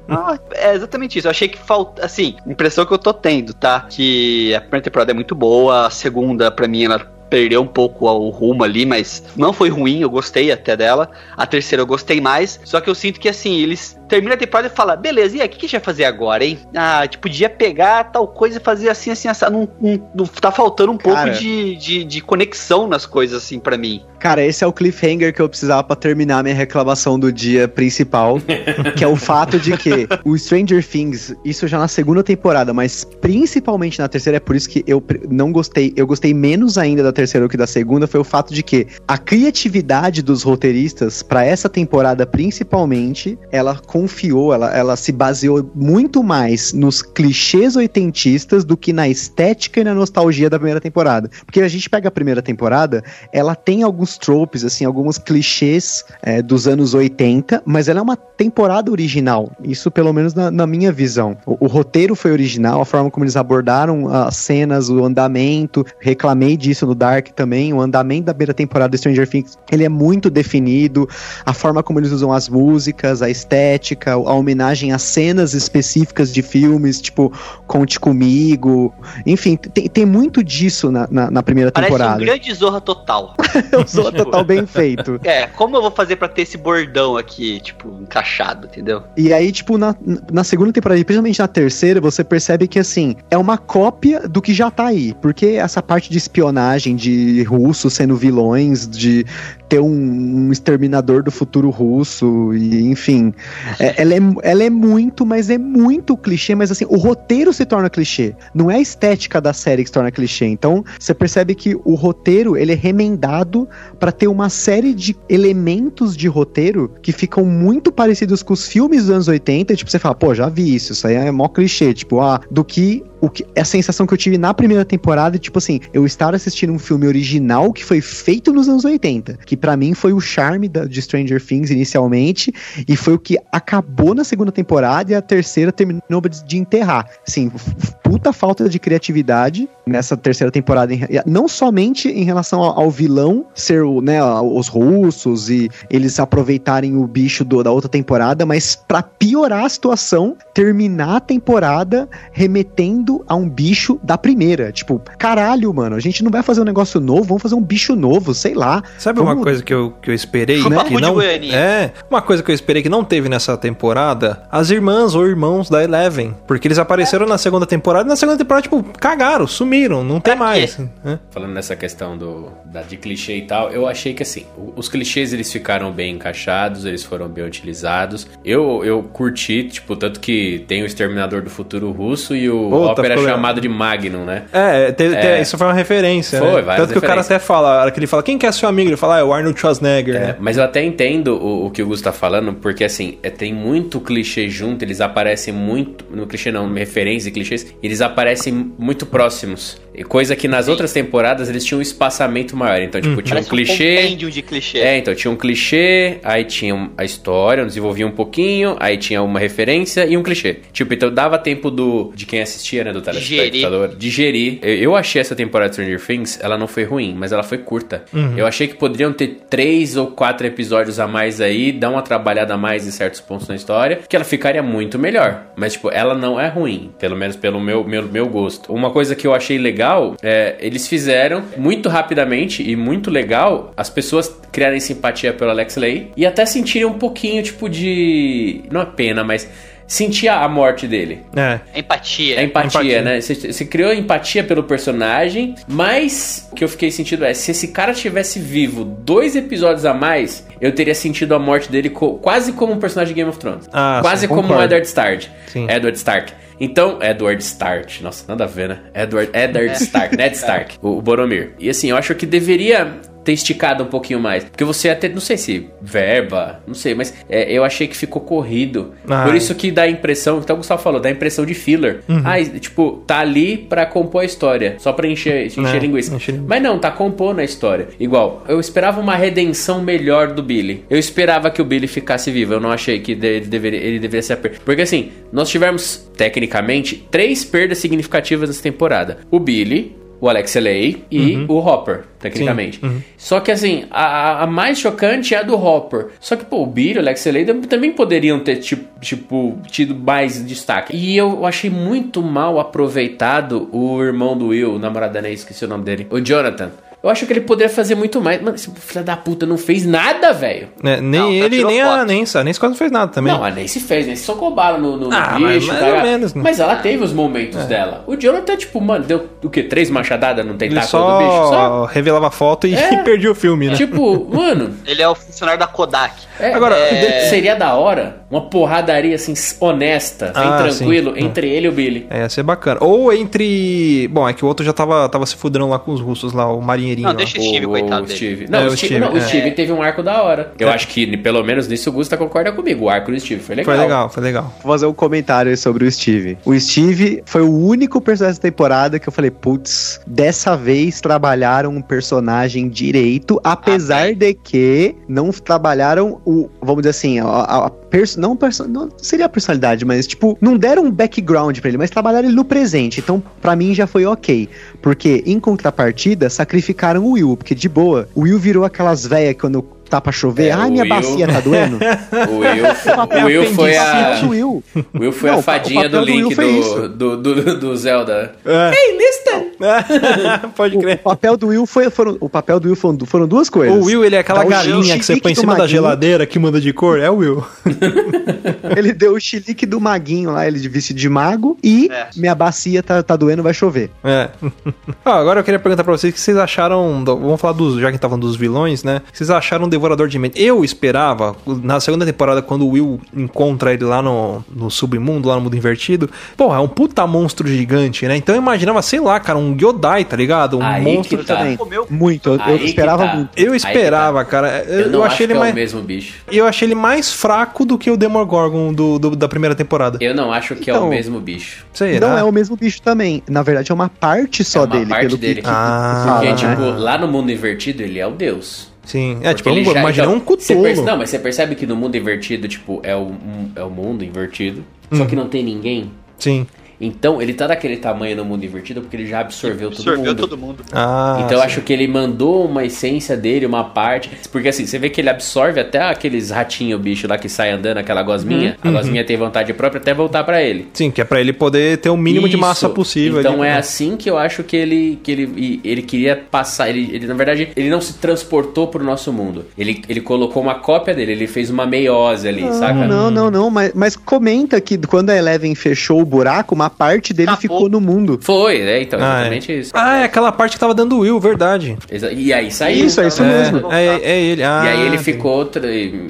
[SPEAKER 2] Ah, é exatamente isso. Eu achei que falta. Assim, impressão que eu tô tendo, tá? Que a primeira temporada é muito boa, a segunda, pra mim, ela perdeu um pouco o rumo ali, mas não foi ruim, eu gostei até dela. A terceira eu gostei mais, só que eu sinto que assim, eles terminam a temporada e falam, beleza, e aí, o que, que a gente vai fazer agora, hein? Ah, tipo, podia pegar tal coisa e fazer assim, assim, assim. Não, não- não- tá faltando um
[SPEAKER 4] Cara.
[SPEAKER 2] pouco de, de, de conexão nas coisas, assim, pra mim.
[SPEAKER 4] Cara, esse é o cliffhanger que eu precisava pra terminar minha reclamação do dia principal, que é o fato de que o Stranger Things, isso já na segunda temporada, mas principalmente na terceira, é por isso que eu não gostei, eu gostei menos ainda da terceira do que da segunda, foi o fato de que a criatividade dos roteiristas pra essa temporada principalmente, ela confiou, ela, ela se baseou muito mais nos clichês oitentistas do que na estética e na nostalgia da primeira temporada. Porque a gente pega a primeira temporada, ela tem alguns tropes, assim, alguns clichês é, dos anos 80, mas ela é uma temporada original. Isso, pelo menos, na, na minha visão. O, o roteiro foi original, a forma como eles abordaram as cenas, o andamento. Reclamei disso no Dark também. O andamento da primeira temporada do Stranger Things ele é muito definido. A forma como eles usam as músicas, a estética, a homenagem a cenas específicas de filmes, tipo Conte Comigo. Enfim, tem, tem muito disso na, na, na primeira
[SPEAKER 2] Parece
[SPEAKER 4] temporada.
[SPEAKER 2] um grande zorra total.
[SPEAKER 4] Eu sou total bem feito.
[SPEAKER 2] É, como eu vou fazer pra ter esse bordão aqui, tipo, encaixado, entendeu?
[SPEAKER 4] E aí, tipo, na, na segunda temporada, e principalmente na terceira, você percebe que, assim, é uma cópia do que já tá aí. Porque essa parte de espionagem, de russos sendo vilões, de ter um, um exterminador do futuro russo, e enfim. É, ela, é, ela é muito, mas é muito clichê, mas assim, o roteiro se torna clichê. Não é a estética da série que se torna clichê. Então, você percebe que o roteiro, ele é remendado para ter uma série de elementos de roteiro que ficam muito parecidos com os filmes dos anos 80, tipo, você fala, pô, já vi isso, isso aí é mó clichê, tipo, ah, do que o que a sensação que eu tive na primeira temporada, tipo assim, eu estar assistindo um filme original que foi feito nos anos 80, que para mim foi o charme da, de Stranger Things inicialmente e foi o que acabou na segunda temporada e a terceira terminou de enterrar. Assim, puta falta de criatividade nessa terceira temporada, não somente em relação ao, ao vilão ser o, né, os russos e eles aproveitarem o bicho do, da outra temporada, mas para piorar a situação, terminar a temporada remetendo a um bicho da primeira. Tipo, caralho, mano, a gente não vai fazer um negócio novo, vamos fazer um bicho novo, sei lá.
[SPEAKER 1] Sabe
[SPEAKER 4] vamos...
[SPEAKER 1] uma coisa que eu, que eu esperei
[SPEAKER 2] Né?
[SPEAKER 1] que não é uma coisa que eu esperei que não teve nessa temporada? As irmãs ou irmãos da Eleven, porque eles apareceram na segunda temporada e na segunda temporada tipo cagaram, sumiram, não tem
[SPEAKER 2] quê?
[SPEAKER 1] mais. né?
[SPEAKER 3] Falando nessa questão do, da, de clichê e tal, eu achei que assim, os clichês eles ficaram bem encaixados, eles foram bem utilizados. Eu, eu curti, tipo, tanto que tem o Exterminador do Futuro Russo e o
[SPEAKER 1] Puta,
[SPEAKER 3] Hopper é
[SPEAKER 1] ficou legal.
[SPEAKER 3] chamado de Magnum, né?
[SPEAKER 1] É, te- te-
[SPEAKER 3] É.
[SPEAKER 1] isso foi uma referência,
[SPEAKER 3] Foi,
[SPEAKER 1] né? Tanto que o cara até fala, a hora que ele fala, quem que é seu amigo? Ele fala, ah, é o Arnold Schwarzenegger,
[SPEAKER 3] É,
[SPEAKER 1] né?
[SPEAKER 3] mas eu até entendo o, o que o Gus tá falando, porque assim, é, tem muito clichê junto, eles aparecem muito. No clichê não, referência e clichês, eles aparecem muito próximos. E coisa que nas outras temporadas eles tinham um espaçamento maior. Então, tipo, tinha um
[SPEAKER 2] Parece um
[SPEAKER 3] clichê.
[SPEAKER 2] compêndio de clichê.
[SPEAKER 3] É, então tinha um clichê, aí tinha um- a história, desenvolvia um pouquinho, aí tinha uma referência e um clichê. Tipo, então dava tempo do de quem assistia, né, do telespectador, digerir. Eu, eu achei essa temporada de Stranger Things, ela não foi ruim, mas ela foi curta. Eu achei que poderiam ter três ou quatro episódios a mais aí, dar uma trabalhada a mais em certos pontos na história, que ela ficaria muito melhor. Mas, tipo, ela não é ruim, pelo menos pelo meu, meu, meu gosto. Uma coisa que eu achei legal é, eles fizeram muito rapidamente e muito legal as pessoas criarem simpatia pelo Alex Lay e até sentirem um pouquinho, tipo, de. Não é pena, mas sentir a morte dele.
[SPEAKER 1] É.
[SPEAKER 2] Empatia.
[SPEAKER 3] É empatia,
[SPEAKER 1] Empatia.
[SPEAKER 3] né? Você, você criou empatia pelo personagem, mas o que eu fiquei sentindo é, se esse cara tivesse vivo dois episódios a mais, eu teria sentido a morte dele co- quase como um personagem de Game of Thrones.
[SPEAKER 1] Ah,
[SPEAKER 3] quase
[SPEAKER 1] sim,
[SPEAKER 3] como o
[SPEAKER 1] concordo.
[SPEAKER 3] Edward Stark.
[SPEAKER 1] Sim.
[SPEAKER 3] Edward Stark. Então, Edward Stark. Nossa, nada a ver, né? Edward, Edward Stark, Ned Stark, o, o Boromir. E assim, eu acho que deveria ter esticado um pouquinho mais. Porque você até, não sei se verba, não sei, mas é, eu achei que ficou corrido.
[SPEAKER 1] Ah,
[SPEAKER 3] Por isso que dá a impressão, então o Gustavo falou, dá a impressão de filler.
[SPEAKER 1] Uhum.
[SPEAKER 3] Ah, tipo, tá ali pra compor a história, só pra encher, encher
[SPEAKER 1] É,
[SPEAKER 3] linguiça.
[SPEAKER 1] encher.
[SPEAKER 3] Mas não, tá compondo a história. Igual, eu esperava uma redenção melhor do Billy. Eu esperava que o Billy ficasse vivo. Eu não achei que ele deveria, ele deveria ser a perda. Porque assim, nós tivemos, tecnicamente, três perdas significativas nessa temporada: o Billy. O Alex Lay e o Hopper, tecnicamente. Só que assim, a, a mais chocante é a do Hopper. Só que, pô, o e o Alex Lay tam- também poderiam ter, tipo, tipo, tido mais destaque. E eu achei muito mal aproveitado o irmão do Will, o namorado da Ney, esqueci o nome dele. O Jonathan. Eu acho que ele poderia fazer muito mais. Mano, esse filho da puta não fez nada, velho.
[SPEAKER 1] É, nem
[SPEAKER 2] Não, só
[SPEAKER 1] ele, nem a
[SPEAKER 2] foto.
[SPEAKER 1] Nancy. A Nancy quase não fez nada também.
[SPEAKER 3] Não, a Nancy fez, né? Socou bala no, no, no
[SPEAKER 1] Ah, mas
[SPEAKER 3] bicho,
[SPEAKER 1] mais
[SPEAKER 3] tá
[SPEAKER 1] ou menos, né?
[SPEAKER 3] Mas ela teve os momentos dela. O Jonathan, tipo, mano, deu o quê? Três machadadas no
[SPEAKER 1] ele
[SPEAKER 3] tentáculo do bicho?
[SPEAKER 1] só,
[SPEAKER 3] Só.
[SPEAKER 1] revelava a foto e
[SPEAKER 3] É.
[SPEAKER 1] perdia o filme, né?
[SPEAKER 3] Tipo, mano,
[SPEAKER 2] Ele é o funcionário da Kodak.
[SPEAKER 3] é,
[SPEAKER 1] Agora,
[SPEAKER 3] é, seria da hora uma porradaria assim, honesta, bem
[SPEAKER 1] Ah,
[SPEAKER 3] tranquilo,
[SPEAKER 1] sim.
[SPEAKER 3] entre ele e o Billy.
[SPEAKER 1] É, ia ser bacana. Ou entre. Bom, é que o outro já tava, tava se fudendo lá com os russos lá, o marinheirinho.
[SPEAKER 2] Não,
[SPEAKER 1] lá.
[SPEAKER 2] deixa o Steve, coitado dele.
[SPEAKER 3] Steve. Não,
[SPEAKER 1] É,
[SPEAKER 3] o
[SPEAKER 1] o
[SPEAKER 3] Steve, não, o
[SPEAKER 1] é.
[SPEAKER 3] Steve teve um arco da hora. Eu acho que, pelo menos nisso, o Gusta concorda comigo. O arco do Steve foi legal.
[SPEAKER 1] Foi legal, foi legal.
[SPEAKER 4] Vou fazer um comentário sobre o Steve. O Steve foi o único personagem dessa temporada que eu falei, putz, dessa vez trabalharam um personagem direito, apesar
[SPEAKER 2] bem.
[SPEAKER 4] de que não trabalharam o, vamos dizer assim, a, a, a perso- não, não seria a personalidade, mas tipo, não deram um background pra ele, mas trabalharam ele no presente. Então, pra mim já foi ok, porque em contrapartida sacrificaram o Will, porque de boa, o Will virou aquelas velhas quando tá pra chover.
[SPEAKER 3] É,
[SPEAKER 4] Ai,
[SPEAKER 3] o
[SPEAKER 4] minha
[SPEAKER 3] Will-
[SPEAKER 4] bacia tá doendo.
[SPEAKER 3] O Will, o Will foi a.
[SPEAKER 4] Will.
[SPEAKER 3] O Will foi
[SPEAKER 4] Não,
[SPEAKER 3] a
[SPEAKER 4] o o
[SPEAKER 3] fadinha do Link do, do, do, do Zelda.
[SPEAKER 1] É.
[SPEAKER 3] Hey, listen!
[SPEAKER 1] Pode
[SPEAKER 4] O
[SPEAKER 1] crer.
[SPEAKER 4] papel do Will foi, foram, o papel do Will foram, foram duas coisas.
[SPEAKER 1] O Will, ele é aquela
[SPEAKER 4] Dá o
[SPEAKER 1] galinha que você põe em cima da geladeira que muda de cor. É o Will.
[SPEAKER 4] Ele deu o chilique do maguinho lá, ele de vestido de mago. E
[SPEAKER 2] É.
[SPEAKER 4] minha bacia tá, tá doendo, vai chover.
[SPEAKER 1] É. Ó, agora eu queria perguntar pra vocês o que vocês acharam. do- vamos falar dos. Já que falando dos vilões, né? O que vocês acharam do Devorador de Mentes? Eu esperava, na segunda temporada, quando o Will encontra ele lá no, no submundo, lá no mundo invertido. Porra, é um puta monstro gigante, né? Então eu imaginava, sei lá, cara, um Gyodai, tá ligado? Um
[SPEAKER 3] Aí
[SPEAKER 1] monstro.
[SPEAKER 3] que tá.
[SPEAKER 4] também.
[SPEAKER 2] Comeu
[SPEAKER 4] Muito, eu, eu esperava
[SPEAKER 3] tá.
[SPEAKER 4] muito.
[SPEAKER 1] Eu
[SPEAKER 3] que
[SPEAKER 1] esperava,
[SPEAKER 3] tá.
[SPEAKER 1] cara. Eu,
[SPEAKER 3] Eu não
[SPEAKER 1] achei
[SPEAKER 3] que
[SPEAKER 1] ele
[SPEAKER 3] é
[SPEAKER 1] mais.
[SPEAKER 3] o mesmo bicho.
[SPEAKER 1] Eu achei ele mais fraco do que o Demogorgon do, do- da primeira temporada.
[SPEAKER 3] Eu não acho que é
[SPEAKER 4] Então,
[SPEAKER 3] o mesmo bicho.
[SPEAKER 1] Será?
[SPEAKER 4] Não é o mesmo bicho também. Na verdade, é uma parte só
[SPEAKER 3] É uma
[SPEAKER 4] dele,
[SPEAKER 3] parte
[SPEAKER 4] pelo
[SPEAKER 3] dele.
[SPEAKER 4] que, que
[SPEAKER 1] Ah,
[SPEAKER 3] Porque,
[SPEAKER 4] né?
[SPEAKER 3] tipo, lá no mundo invertido, ele é o deus.
[SPEAKER 1] Sim. É,
[SPEAKER 3] Porque
[SPEAKER 1] tipo, eu
[SPEAKER 3] já-
[SPEAKER 1] imaginei
[SPEAKER 3] então,
[SPEAKER 1] um
[SPEAKER 3] perce- Não, mas você percebe que no mundo invertido, tipo, é o, um- é o mundo invertido, só
[SPEAKER 1] Hum.
[SPEAKER 3] que não tem ninguém.
[SPEAKER 1] Sim.
[SPEAKER 3] Então, ele tá daquele tamanho no mundo invertido porque ele já absorveu, todo
[SPEAKER 2] Absorveu
[SPEAKER 3] mundo.
[SPEAKER 2] todo mundo.
[SPEAKER 1] Ah,
[SPEAKER 3] Então acho que ele mandou uma essência dele, uma parte. Porque assim, você vê que ele absorve até aqueles ratinhos, bicho lá que sai andando, aquela gosminha.
[SPEAKER 1] Uhum.
[SPEAKER 3] A gosminha tem vontade própria até voltar pra ele.
[SPEAKER 1] Sim, que é pra ele poder ter o mínimo de
[SPEAKER 3] Isso.
[SPEAKER 1] massa possível.
[SPEAKER 3] Então
[SPEAKER 1] ali. né?
[SPEAKER 3] é assim que eu acho que ele que ele, ele queria passar. Ele, ele, na verdade, ele não se transportou pro nosso mundo. Ele, ele colocou uma cópia dele, ele fez uma meiose ali, saca?
[SPEAKER 4] Não, não, não, mas, mas comenta que quando a Eleven fechou o buraco, uma parte dele ficou no mundo.
[SPEAKER 3] Foi, é, então,
[SPEAKER 1] Ah, é.
[SPEAKER 3] exatamente isso.
[SPEAKER 1] Ah, é aquela parte que tava dando Will, verdade.
[SPEAKER 3] Exa- E aí saiu.
[SPEAKER 4] Isso, é isso
[SPEAKER 1] É,
[SPEAKER 4] mesmo.
[SPEAKER 1] é, é ele. Ah,
[SPEAKER 3] E aí ele
[SPEAKER 1] sim.
[SPEAKER 3] ficou,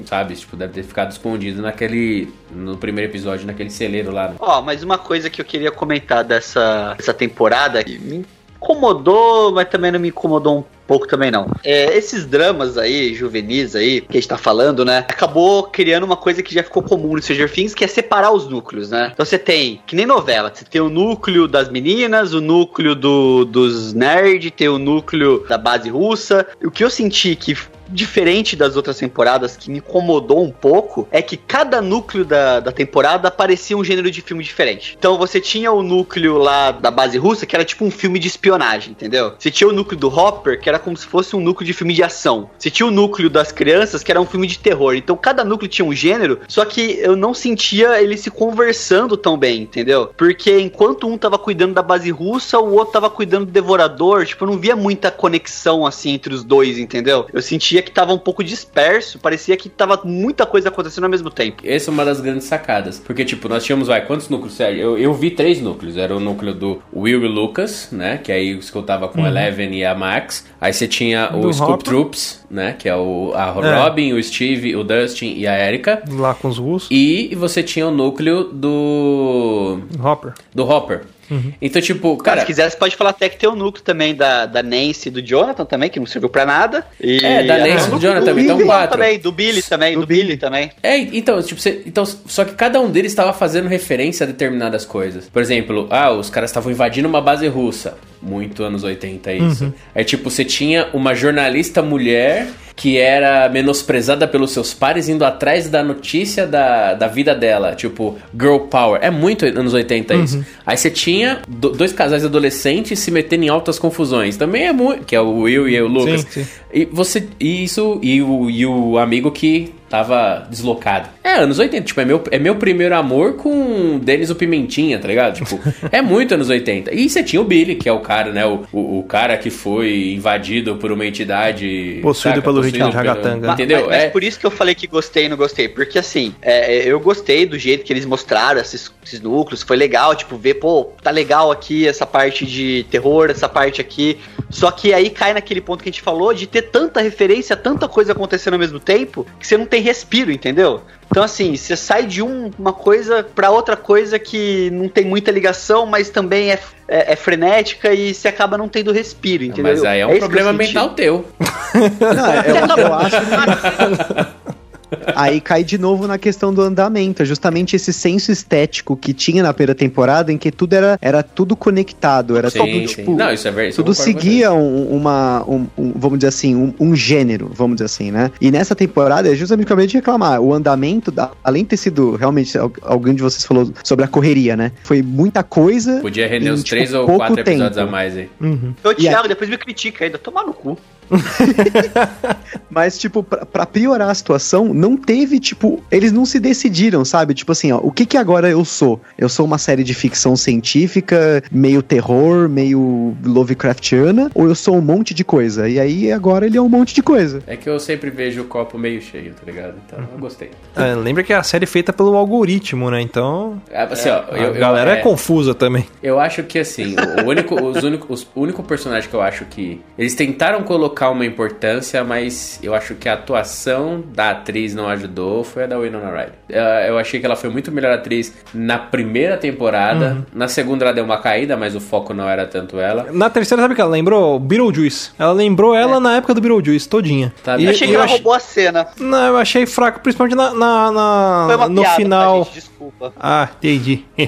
[SPEAKER 3] sabe, tipo, deve ter ficado escondido naquele. No primeiro episódio, naquele celeiro lá.
[SPEAKER 2] Ó, mas uma coisa que eu queria comentar dessa, dessa temporada que me incomodou, mas também não me incomodou um pouco também não. É, esses dramas aí, juvenis aí, que a gente tá falando, né? Acabou criando uma coisa que já ficou comum no Stranger Things, que é separar os núcleos, né? Então você tem, que nem novela, você tem o núcleo das meninas, o núcleo do, dos nerds, tem o núcleo da base russa. O que eu senti que diferente das outras temporadas, que me incomodou um pouco, é que cada núcleo da, da temporada parecia um gênero de filme diferente. Então você tinha o núcleo lá da base russa, que era tipo um filme de espionagem, entendeu? Você tinha o núcleo do Hopper, que era como se fosse um núcleo de filme de ação. Você tinha o núcleo das crianças, que era um filme de terror. Então cada núcleo tinha um gênero, só que eu não sentia eles se conversando tão bem, entendeu? Porque enquanto um tava cuidando da base russa, o outro tava cuidando do devorador. Tipo, eu não via muita conexão assim entre os dois, entendeu? Eu sentia que tava um pouco disperso, parecia que tava muita coisa acontecendo ao mesmo tempo.
[SPEAKER 3] Essa é uma das grandes sacadas. Porque, tipo, nós tínhamos, vai, quantos núcleos? Sério, Eu, eu vi três núcleos. Era o núcleo do Will e Lucas, né? Que aí os que eu tava com a Eleven e a Max. Aí você tinha o
[SPEAKER 1] Do
[SPEAKER 3] Scoop
[SPEAKER 1] Hopper.
[SPEAKER 3] Troops, né? Que é o a
[SPEAKER 1] É.
[SPEAKER 3] Robin, o Steve, o Dustin e a Erika.
[SPEAKER 1] Lá com os russos.
[SPEAKER 3] E você tinha o núcleo do.
[SPEAKER 1] Hopper.
[SPEAKER 3] do Hopper. Então, tipo,
[SPEAKER 2] Cara,
[SPEAKER 3] cara.
[SPEAKER 2] se quiser, você pode falar até que tem o núcleo também da, da Nancy e do Jonathan também, que não serviu pra nada. E
[SPEAKER 3] É, da Nancy e do Jonathan, então
[SPEAKER 2] Billy
[SPEAKER 3] quatro.
[SPEAKER 2] Também, do Billy também, do,
[SPEAKER 4] Do
[SPEAKER 2] Billy.
[SPEAKER 4] Billy.
[SPEAKER 2] também.
[SPEAKER 3] É, então, tipo, você- então, só que cada um deles estava fazendo referência a determinadas coisas. Por exemplo, ah, os caras estavam invadindo uma base russa. Muito anos 80 isso. Aí, tipo, você tinha uma jornalista mulher que era menosprezada pelos seus pares indo atrás da notícia da, da vida dela. Tipo, girl power. É muito anos 80 isso. Aí você tinha do- dois casais adolescentes se metendo em altas confusões. Também é muito... Que é o Will e o Lucas.
[SPEAKER 1] Sim, sim.
[SPEAKER 3] E você. e Isso. E o, e o amigo que tava deslocado. É, anos 80. Tipo, é meu, é meu primeiro amor com Denis o Pimentinha, tá ligado? Tipo, é muito anos 80. E você tinha o Billy, que é o cara, né? O, o, o cara que foi invadido por uma entidade.
[SPEAKER 1] Possuído pelo ritmo de ragatanga.
[SPEAKER 3] Entendeu?
[SPEAKER 2] Mas, mas
[SPEAKER 3] é.
[SPEAKER 2] por isso que eu falei que gostei e não gostei. Porque assim, é, é, eu gostei do jeito que eles mostraram esses, esses núcleos. Foi legal, tipo, ver, pô, tá legal aqui essa parte de terror, essa parte aqui. Só que aí cai naquele ponto que a gente falou de ter tanta referência, tanta coisa acontecendo ao mesmo tempo, que você não tem respiro, entendeu? Então, assim, você sai de um- uma coisa pra outra coisa que não tem muita ligação, mas também é, é, é frenética e você acaba não tendo respiro, entendeu?
[SPEAKER 3] Mas aí é um
[SPEAKER 2] eu
[SPEAKER 3] problema mental teu.
[SPEAKER 4] Não, eu, eu acho que aí cai de novo na questão do andamento. É justamente esse senso estético que tinha na primeira temporada, em que tudo era, era tudo conectado. Era
[SPEAKER 3] Sim,
[SPEAKER 4] tudo,
[SPEAKER 3] sim.
[SPEAKER 4] tipo.
[SPEAKER 3] Não, isso é verdade. eu
[SPEAKER 4] Tudo seguia um- uma, um, um- vamos dizer assim, um, um gênero, vamos dizer assim, né? E nessa temporada é justamente o que eu acabei de reclamar. O andamento, da, além de ter sido realmente, al- alguém de vocês falou sobre a correria, né? Foi muita coisa.
[SPEAKER 3] Podia render
[SPEAKER 4] em,
[SPEAKER 3] uns
[SPEAKER 4] tipo,
[SPEAKER 3] três ou quatro episódios
[SPEAKER 4] tempo.
[SPEAKER 3] a mais aí.
[SPEAKER 1] Uhum.
[SPEAKER 2] Ô,
[SPEAKER 4] E
[SPEAKER 2] Thiago, depois me critica ainda, tomar no cu.
[SPEAKER 4] Mas, tipo, pra, pra piorar a situação, não teve, tipo, eles não se decidiram, sabe? Tipo assim, ó, o que que agora eu sou? Eu sou uma série de ficção científica, meio terror, meio Lovecraftiana, ou eu sou um monte de coisa? E aí agora ele é um monte de coisa.
[SPEAKER 3] É que eu sempre vejo o copo meio cheio, tá ligado? Então eu gostei.
[SPEAKER 1] É, lembra que é a série é feita pelo algoritmo, né? Então.
[SPEAKER 3] É, assim, ó,
[SPEAKER 1] A
[SPEAKER 3] eu, eu-
[SPEAKER 1] galera é,
[SPEAKER 3] é,
[SPEAKER 1] confusa também.
[SPEAKER 3] Eu acho que assim, o único, os único, os, o único personagem que eu acho que. Eles tentaram colocar uma importância, mas eu acho que a atuação da atriz não ajudou foi a da Winona Ryder. Eu, eu achei que ela foi muito melhor atriz na primeira temporada.
[SPEAKER 1] Uhum.
[SPEAKER 3] Na segunda ela deu uma caída, mas o foco não era tanto ela.
[SPEAKER 1] Na terceira, sabe o que ela lembrou? Beetlejuice. Ela lembrou ela na época do Beetlejuice, todinha.
[SPEAKER 3] Tá,
[SPEAKER 1] E-
[SPEAKER 2] Eu achei que ela
[SPEAKER 1] achei-
[SPEAKER 2] roubou a cena.
[SPEAKER 1] Não, eu achei fraco, principalmente na, na- na-
[SPEAKER 2] Foi uma
[SPEAKER 1] no
[SPEAKER 2] piada,
[SPEAKER 1] final.
[SPEAKER 2] tá, gente? Desculpa.
[SPEAKER 1] Ah, entendi.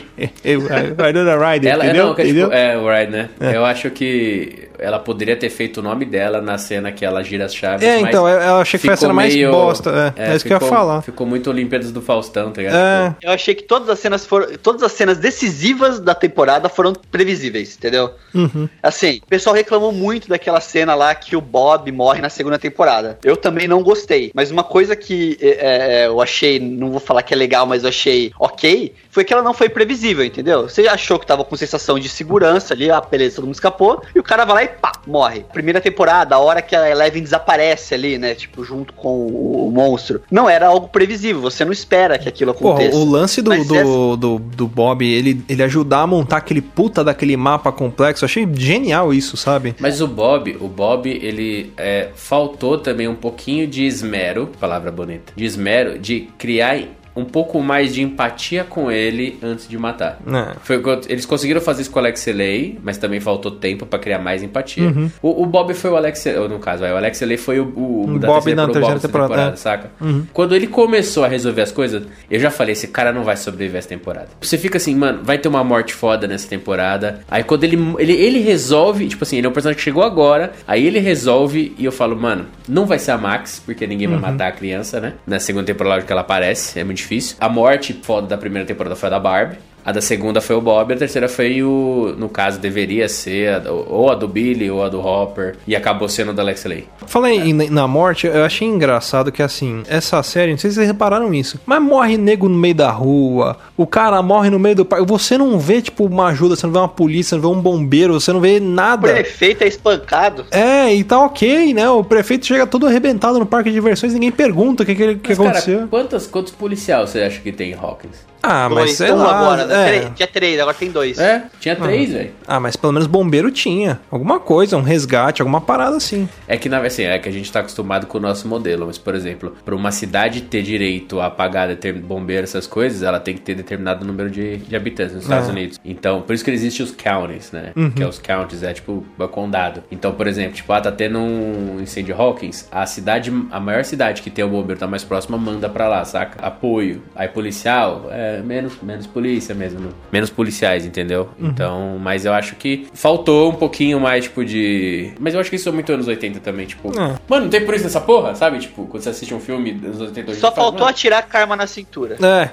[SPEAKER 1] Don't ride,
[SPEAKER 3] Ela,
[SPEAKER 1] entendeu?
[SPEAKER 3] não, que é,
[SPEAKER 1] entendeu?
[SPEAKER 3] tipo, é, o Ride, né? Eu acho que ela poderia ter feito o nome dela na cena que ela gira as chaves.
[SPEAKER 1] É,
[SPEAKER 3] mas
[SPEAKER 1] então, eu, eu achei que foi a
[SPEAKER 3] ficou
[SPEAKER 1] cena mais
[SPEAKER 3] meio-
[SPEAKER 1] bosta. É, é, isso que eu ia
[SPEAKER 3] ficou-
[SPEAKER 1] falar.
[SPEAKER 3] Ficou muito Olimpíadas do Faustão, tá ligado?
[SPEAKER 1] É,
[SPEAKER 2] Eu achei que todas as cenas foram. Todas as cenas decisivas da temporada foram previsíveis, entendeu?
[SPEAKER 1] uhum.
[SPEAKER 2] Assim, o pessoal reclamou muito daquela cena lá que o Bob morre na segunda temporada. Eu também não gostei. Mas uma coisa que é, é, eu achei, não vou falar que é legal, mas eu achei ok, foi que ela não foi previsível, entendeu? Você achou que tava com sensação de segurança ali, ah, beleza, todo mundo escapou, e o cara vai lá e pá, morre. Primeira temporada, a hora que a Eleven desaparece ali, né? Tipo, junto com o, o monstro. Não era algo previsível, você não espera que aquilo
[SPEAKER 1] Porra,
[SPEAKER 2] aconteça.
[SPEAKER 1] o lance do, do,
[SPEAKER 2] essa-
[SPEAKER 1] do, do Bob, ele, ele ajudar a montar aquele puta daquele mapa complexo, eu achei genial isso, sabe?
[SPEAKER 3] Mas o Bob, o Bob, ele é, faltou também um pouquinho de esmero, palavra bonita, de esmero, de criar um pouco mais de empatia com ele antes de matar.
[SPEAKER 1] É.
[SPEAKER 3] Foi, eles conseguiram fazer isso com o Alex Lay, mas também faltou tempo pra criar mais empatia.
[SPEAKER 1] Uhum.
[SPEAKER 3] O, o Bob foi o Alex, ou no caso, o Alex Lay foi o, o,
[SPEAKER 1] O
[SPEAKER 3] da
[SPEAKER 1] Bob
[SPEAKER 3] terceira
[SPEAKER 1] na terceira
[SPEAKER 3] dessa
[SPEAKER 1] temporada, é.
[SPEAKER 3] saca? Quando ele começou a resolver as coisas, eu já falei, esse cara não vai sobreviver essa temporada. Você fica assim, mano, vai ter uma morte foda nessa temporada. Aí quando ele, ele, ele resolve, tipo assim, ele é um personagem que chegou agora, aí ele resolve e eu falo, mano, não vai ser a Max, porque ninguém vai matar a criança, né? Na segunda temporada que ela aparece, é muito difícil. A morte foda da primeira temporada foi a da Barbie. A da segunda foi o Bob, a terceira foi o. No caso, deveria ser a- ou a do Billy ou a do Hopper. E acabou sendo a da Alex Lay.
[SPEAKER 1] Falei em- na morte, eu achei engraçado que assim, essa série, não sei se vocês repararam isso, mas morre nego no meio da rua, o cara morre no meio do parque, você não vê, tipo, uma ajuda, você não vê uma polícia, você não vê um bombeiro, você não vê
[SPEAKER 2] O
[SPEAKER 1] nada.
[SPEAKER 2] prefeito é espancado.
[SPEAKER 1] É, e tá ok, né? O prefeito chega todo arrebentado no parque de diversões, ninguém pergunta o que, que, que
[SPEAKER 3] Mas,
[SPEAKER 1] aconteceu.
[SPEAKER 3] Cara, quantos, quantos policiais você acha que tem em Hawkins?
[SPEAKER 1] Ah, mas
[SPEAKER 2] dois,
[SPEAKER 1] sei
[SPEAKER 2] então
[SPEAKER 1] lá.
[SPEAKER 2] agora, né?
[SPEAKER 1] é.
[SPEAKER 2] Três, tinha três, agora tem dois.
[SPEAKER 3] É, tinha três, velho.
[SPEAKER 1] Ah, mas pelo menos bombeiro tinha. Alguma coisa, um resgate, alguma parada assim.
[SPEAKER 3] É que, na assim, é que a gente tá acostumado com o nosso modelo, mas, por exemplo, pra uma cidade ter direito a pagar bombeiro, essas coisas, ela tem que ter determinado número de, de habitantes nos Estados
[SPEAKER 1] É.
[SPEAKER 3] Unidos. Então, por isso que existem os counties, né? Que é os counties, é tipo o condado. Então, por exemplo, tipo, ah, tá tendo um incêndio Hawkins, a cidade, a maior cidade que tem o bombeiro tá mais próxima, manda pra lá, saca? Apoio. Aí policial, é menos, menos polícia mesmo. né? Menos policiais, entendeu? Então, mas eu acho que faltou um pouquinho mais, tipo, de. Mas eu acho que isso é muito anos 80 também, tipo.
[SPEAKER 1] É.
[SPEAKER 3] Mano, não tem polícia nessa porra, sabe? Tipo, quando você assiste um filme dos anos 80 hoje,
[SPEAKER 2] Só faltou atirar a arma na cintura.
[SPEAKER 1] É.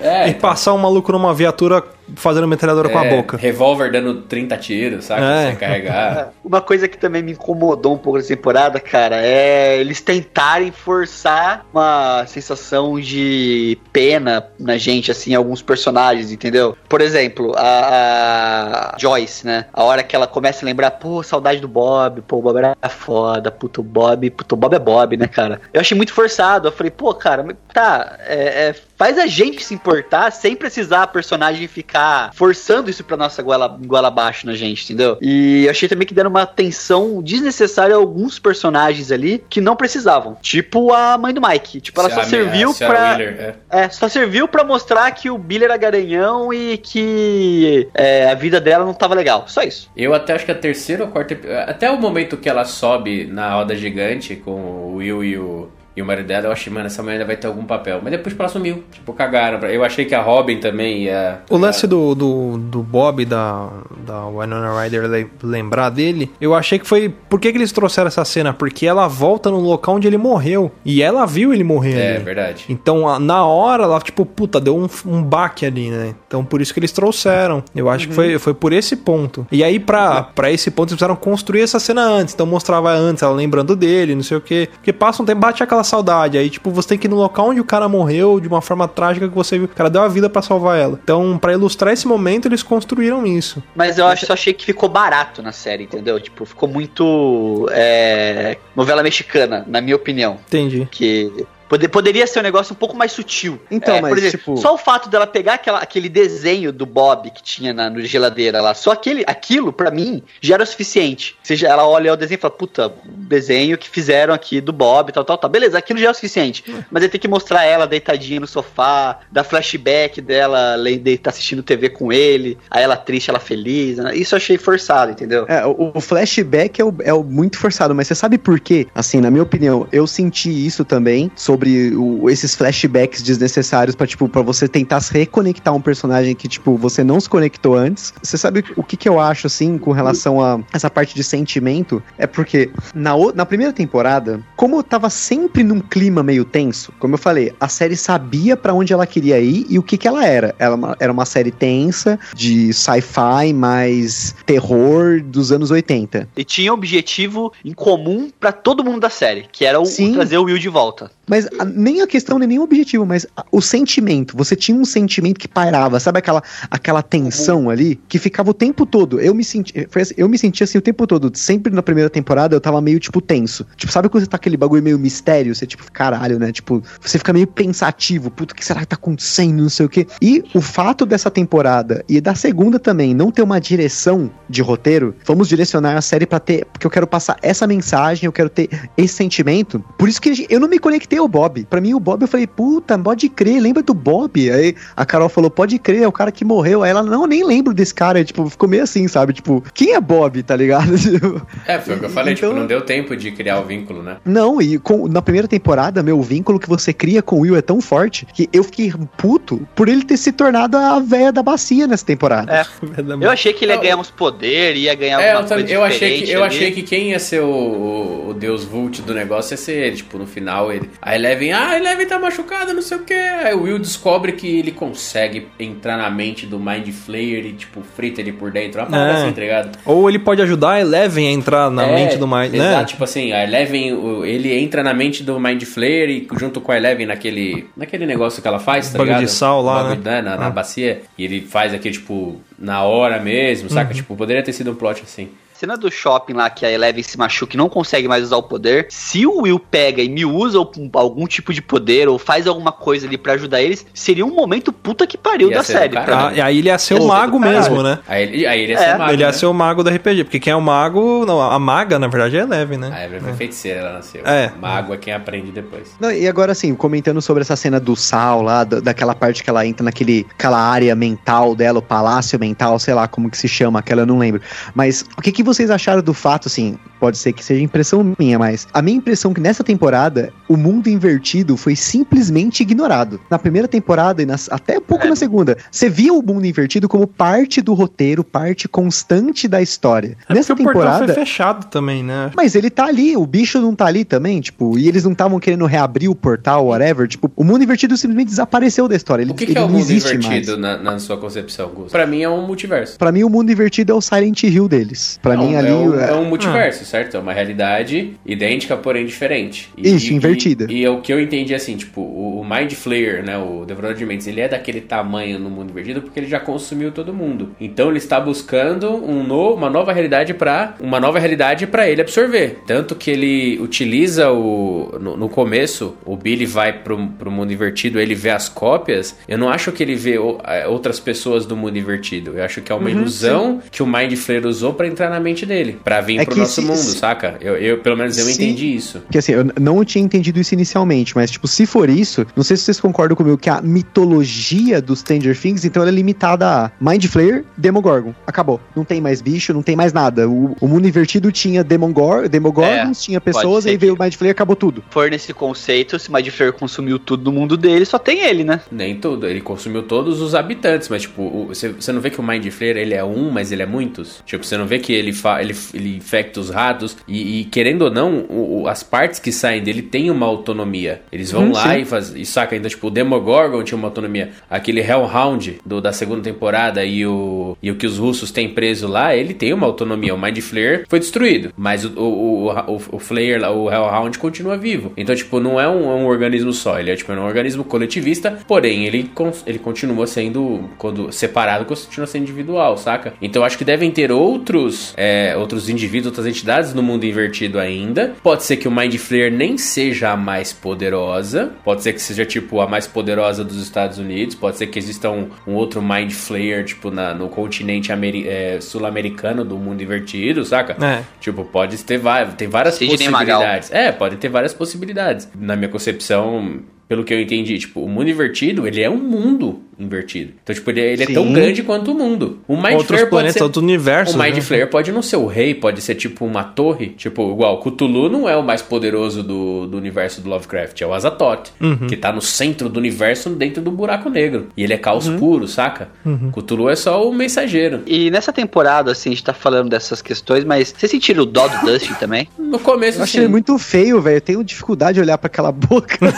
[SPEAKER 3] É,
[SPEAKER 1] e
[SPEAKER 3] então.
[SPEAKER 1] passar um maluco numa viatura fazendo metralhadora com a
[SPEAKER 3] É,
[SPEAKER 1] boca.
[SPEAKER 3] Revólver dando 30 tiros, saca?
[SPEAKER 1] É.
[SPEAKER 3] Sem carregar.
[SPEAKER 2] Uma coisa que também me incomodou um pouco nessa temporada, cara, é eles tentarem forçar uma sensação de pena na gente, assim, alguns personagens, entendeu? Por exemplo, a, a Joyce, né? A hora que ela começa a lembrar, pô, saudade do Bob, pô, o Bob era foda, puto Bob, puto Bob é Bob, né, cara? Eu achei muito forçado. Eu falei, pô, cara, mas tá, é, é, faz a gente se importar sem precisar a personagem ficar forçando isso pra nossa goela, goela abaixo na gente, entendeu? E achei também que deram uma atenção desnecessária a alguns personagens ali que não precisavam. Tipo a mãe do Mike. Tipo, ela só
[SPEAKER 3] A-
[SPEAKER 2] serviu
[SPEAKER 3] a
[SPEAKER 2] pra.
[SPEAKER 3] Wheeler, é.
[SPEAKER 2] É, só serviu pra mostrar que o Billy era garanhão e que é, a vida dela não tava legal. Só isso.
[SPEAKER 3] Eu até acho que a terceira ou quarta. Até o momento que ela sobe na roda gigante com o Will e o, e o marido dela, eu achei, mano, essa mulher ainda vai ter algum papel. Mas depois ela sumiu. Tipo, cagaram. pra- Eu achei que a Robin também ia.
[SPEAKER 1] O lance do, do, do Bob da, da Winona Ryder le- lembrar dele, eu achei que foi. Por que, que eles trouxeram essa cena? Porque ela volta no local onde ele morreu. E ela viu ele morrer
[SPEAKER 3] É,
[SPEAKER 1] ali.
[SPEAKER 3] verdade.
[SPEAKER 1] Então, na hora, ela, tipo, puta, deu um, um baque ali, né? Então, por isso que eles trouxeram. Eu acho que foi, foi por esse ponto. E aí, pra, pra esse ponto, eles precisaram construir essa cena antes. Então, mostrava antes, ela lembrando dele, não sei o quê. Porque passa um tempo, bate aquela saudade. Aí, tipo, você tem que ir no local onde o cara morreu, de uma forma trágica que você viu. O cara deu a vida pra salvar ela. Então, pra ilustrar esse momento, eles construíram isso.
[SPEAKER 2] Mas eu acho, só achei que ficou barato na série, entendeu? Tipo, ficou muito é, novela mexicana, na minha opinião.
[SPEAKER 1] Entendi.
[SPEAKER 2] Que poderia ser um negócio um pouco mais sutil.
[SPEAKER 4] Então,
[SPEAKER 2] É,
[SPEAKER 4] mas,
[SPEAKER 2] por exemplo,
[SPEAKER 4] tipo-
[SPEAKER 2] só o fato dela pegar aquela- aquele desenho do Bob que tinha na no geladeira lá, só aquele, aquilo, pra mim, já era o suficiente. Ou seja, ela olha o desenho e fala, puta, desenho que fizeram aqui do Bob, tal, tal, tal. Beleza, aquilo já é o suficiente. Mas aí tem que mostrar ela deitadinha no sofá, dar flashback dela le- de tá assistindo TV com ele, aí ela triste, ela feliz. né? Isso eu achei forçado, entendeu?
[SPEAKER 4] É, o, o flashback é o, é o muito forçado, mas você sabe por quê? Assim, na minha opinião, eu senti isso também sobre o- esses flashbacks desnecessários pra, tipo, pra você tentar se reconectar um personagem que, tipo, você não se conectou antes. Você sabe o que que eu acho, assim, com relação a essa parte de sentimento? É porque na, o- na primeira temporada, como eu tava sempre num clima meio tenso, como eu falei, a série sabia pra onde ela queria ir e o que que ela era. Ela uma- era uma série tensa, de sci-fi, mais terror dos anos 80.
[SPEAKER 2] E tinha um objetivo em comum pra todo mundo da série, que era o,
[SPEAKER 4] Sim.
[SPEAKER 2] trazer o Will de volta.
[SPEAKER 4] Mas a- nem a questão, nem o objetivo, mas a- o sentimento. Você tinha um sentimento que pairava, sabe aquela, aquela tensão ali que ficava o tempo todo. Eu me senti, foi assim, eu me sentia assim o tempo todo. Sempre na primeira temporada eu tava meio tipo tenso. Tipo, sabe quando você tá aquele bagulho meio mistério? Você tipo, caralho, né? Tipo, você fica meio pensativo. Puta, o que será que tá acontecendo? Não sei o quê. E o fato dessa temporada e da segunda também não ter uma direção de roteiro, vamos direcionar a série pra ter, porque eu quero passar essa mensagem, eu quero ter esse sentimento. Por isso que eu não me conectei ao Bob. Pra mim, o Bob, eu falei, puta, pode crer, lembra do Bob? Aí a Carol falou, pode crer, é o cara que morreu. Aí ela, não, nem lembro desse cara. Aí, tipo, ficou meio assim, sabe? Tipo, quem é Bob, tá ligado? Tipo,
[SPEAKER 3] É, foi o que eu falei,
[SPEAKER 4] Então-
[SPEAKER 3] tipo, não deu tempo de criar o vínculo, né?
[SPEAKER 4] Não, e com- na primeira temporada, meu vínculo que você cria com o Will é tão forte que eu fiquei puto por ele ter se tornado a véia da bacia nessa temporada.
[SPEAKER 2] É. Eu achei que ele ia ganhar uns poderes, ia ganhar
[SPEAKER 3] É,
[SPEAKER 2] alguma
[SPEAKER 3] eu,
[SPEAKER 2] coisa
[SPEAKER 3] eu achei que,
[SPEAKER 2] diferente
[SPEAKER 3] eu achei que quem ia ser o, o, o deus Vult do negócio ia ser ele. Tipo, no final, ele. A Eleven, ah, a Eleven tá machucada, não sei o que. Aí o Will descobre que ele consegue entrar na mente do Mind Flayer e, tipo, frita ele por dentro. Uma parada
[SPEAKER 1] É.
[SPEAKER 3] assim, tá ligado?
[SPEAKER 1] Ou ele pode ajudar a Eleven a entrar na
[SPEAKER 3] É,
[SPEAKER 1] mente do Mind,
[SPEAKER 3] Exato,
[SPEAKER 1] né?
[SPEAKER 3] tipo assim, a Eleven, ele entra na mente do Mind Flayer e junto com a Eleven naquele, naquele negócio que ela faz, tá ligado?
[SPEAKER 1] de sal lá,
[SPEAKER 3] Bagulho,
[SPEAKER 1] né?
[SPEAKER 3] Na, na
[SPEAKER 1] Ah.
[SPEAKER 3] bacia. E ele faz aquele, tipo, na hora mesmo, saca?
[SPEAKER 1] Uhum.
[SPEAKER 3] Tipo, poderia ter sido um plot assim.
[SPEAKER 2] Cena do shopping lá que a Eleven se machuca e não consegue mais usar o poder. Se o Will pega e me usa o- algum tipo de poder ou faz alguma coisa ali pra ajudar eles, seria um momento puta que pariu
[SPEAKER 3] Ia
[SPEAKER 2] da
[SPEAKER 3] ser do
[SPEAKER 2] série. pra
[SPEAKER 1] Ah,
[SPEAKER 2] mim.
[SPEAKER 1] e aí ele ia ser o mago mesmo, né?
[SPEAKER 3] Aí ele, aí ele ia
[SPEAKER 2] É,
[SPEAKER 3] ser mago,
[SPEAKER 1] ele ia
[SPEAKER 3] né?
[SPEAKER 1] ser o mago do RPG, porque quem é o mago, não, a maga, na verdade, é a Eleven, né?
[SPEAKER 3] A Evelyn foi feiticeira, ela nasceu.
[SPEAKER 1] É.
[SPEAKER 3] Mago é quem aprende depois.
[SPEAKER 4] Não, e agora assim, comentando sobre essa cena do Sal lá, da- daquela parte que ela entra naquele aquela área mental dela, o palácio mental, sei lá como que se chama, aquela eu não lembro. Mas o que, que vocês acharam do fato, assim, pode ser que seja impressão minha, mas a minha impressão é que nessa temporada o mundo invertido foi simplesmente ignorado. Na primeira temporada e nas- até um pouco
[SPEAKER 2] É.
[SPEAKER 4] na segunda, você via o mundo invertido como parte do roteiro, parte constante da história.
[SPEAKER 1] É
[SPEAKER 4] nessa
[SPEAKER 1] porque o
[SPEAKER 4] temporada,
[SPEAKER 1] foi fechado também, né?
[SPEAKER 4] mas ele tá ali, o bicho não tá ali também, tipo, e eles não estavam querendo reabrir o portal, whatever. Tipo, o mundo invertido simplesmente desapareceu da história. Ele,
[SPEAKER 3] O que, que é o
[SPEAKER 4] não
[SPEAKER 3] mundo
[SPEAKER 4] existe
[SPEAKER 3] invertido
[SPEAKER 4] mais.
[SPEAKER 3] na, na sua concepção, Gus? Pra mim é um multiverso.
[SPEAKER 4] Pra mim, o mundo invertido é o Silent Hill deles. Pra
[SPEAKER 3] Não,
[SPEAKER 4] mim, ali.
[SPEAKER 3] é, um,
[SPEAKER 4] é-
[SPEAKER 3] é um multiverso, certo? É uma realidade idêntica, porém diferente.
[SPEAKER 4] Isso, invertida.
[SPEAKER 3] E, e o que eu entendi assim, tipo, o, o Mind Flayer, né, o Devorador de Mentes, ele é daquele tamanho no mundo invertido porque ele já consumiu todo mundo. Então ele está buscando um no, uma nova realidade para uma nova realidade para ele absorver. Tanto que ele utiliza o no, no começo, o Billy vai pro, pro mundo invertido, ele vê as cópias. Eu não acho que ele vê o- é, outras pessoas do mundo invertido. Eu acho que é uma ilusão que o Mind Flayer usou para entrar na mente dele, para vir
[SPEAKER 4] É
[SPEAKER 3] pro
[SPEAKER 4] que
[SPEAKER 3] nosso
[SPEAKER 4] se-
[SPEAKER 3] mundo,
[SPEAKER 4] se-
[SPEAKER 3] saca? Eu, eu pelo menos eu
[SPEAKER 4] Sim.
[SPEAKER 3] entendi isso.
[SPEAKER 4] Porque assim, eu não tinha entendido isso inicialmente, mas tipo, se for isso, Não sei se vocês concordam comigo que a mitologia dos Stranger Things, então ela é limitada a Mind Flayer, Demogorgon. Acabou. Não tem mais bicho, não tem mais nada. O, o mundo invertido tinha Demogor Demogorgons, tinha pessoas, aí veio
[SPEAKER 2] que-
[SPEAKER 4] o Mind Flayer acabou tudo.
[SPEAKER 2] For nesse conceito, se Mind Flayer consumiu tudo no mundo dele, só tem ele, né?
[SPEAKER 3] Nem tudo, ele consumiu todos os habitantes, mas tipo, você não vê que o Mind Flayer ele é um, mas ele é muitos? Tipo, você não vê que ele, fa, ele, ele infecta os ratos e, e, querendo ou não, o- as partes que saem dele têm uma autonomia. Eles vão
[SPEAKER 4] Hum,
[SPEAKER 3] lá
[SPEAKER 4] sim.
[SPEAKER 3] e faz, e saca ainda, tipo, o Demogorgon tinha uma autonomia. Aquele Hellhound do, da segunda temporada e o, e o que os russos têm preso lá, ele tem uma autonomia. O Mind Flayer foi destruído, mas o, o, o, o, Flayer, o Hellhound, continua vivo. Então, tipo, não é um, é um organismo só, ele é tipo é um organismo coletivista, porém ele, ele continua sendo, quando separado, continua sendo individual, saca? Então acho que devem ter outros, é, outros indivíduos, outras entidades no mundo invertido ainda. Pode ser que o Mind Flayer nem seja a mais poderosa, pode ser que seja tipo a mais poderosa dos Estados Unidos, pode ser que exista um, um outro Mind Flayer, tipo, na, no continente é, sul-americano do mundo invertido, saca?
[SPEAKER 1] É.
[SPEAKER 3] Tipo, pode ter várias, tem várias
[SPEAKER 2] Sidney Magal.
[SPEAKER 3] possibilidades. É, podem ter várias possibilidades. Na minha concepção, pelo que eu entendi, tipo, o mundo invertido, ele é um mundo invertido. Então, tipo, ele, ele é tão grande quanto o mundo. O Mind
[SPEAKER 1] Outros
[SPEAKER 3] Flayer pode
[SPEAKER 1] planetas,
[SPEAKER 3] ser...
[SPEAKER 1] outros universos.
[SPEAKER 3] O Mind
[SPEAKER 1] né?
[SPEAKER 3] Flayer pode não ser o rei, pode ser tipo uma torre. Tipo, igual, Cthulhu não é o mais poderoso do, do universo do Lovecraft, é o Azathoth,
[SPEAKER 1] Uhum.
[SPEAKER 3] que tá no centro do universo, dentro do buraco negro. E ele é caos
[SPEAKER 1] Uhum.
[SPEAKER 3] puro, saca? Cthulhu é só o mensageiro.
[SPEAKER 2] E nessa temporada, assim, a gente tá falando dessas questões, mas vocês sentiram o dó do Dustin também?
[SPEAKER 3] No começo,
[SPEAKER 4] Eu achei
[SPEAKER 3] sim.
[SPEAKER 4] ele muito feio, velho. Eu tenho dificuldade de olhar pra aquela boca.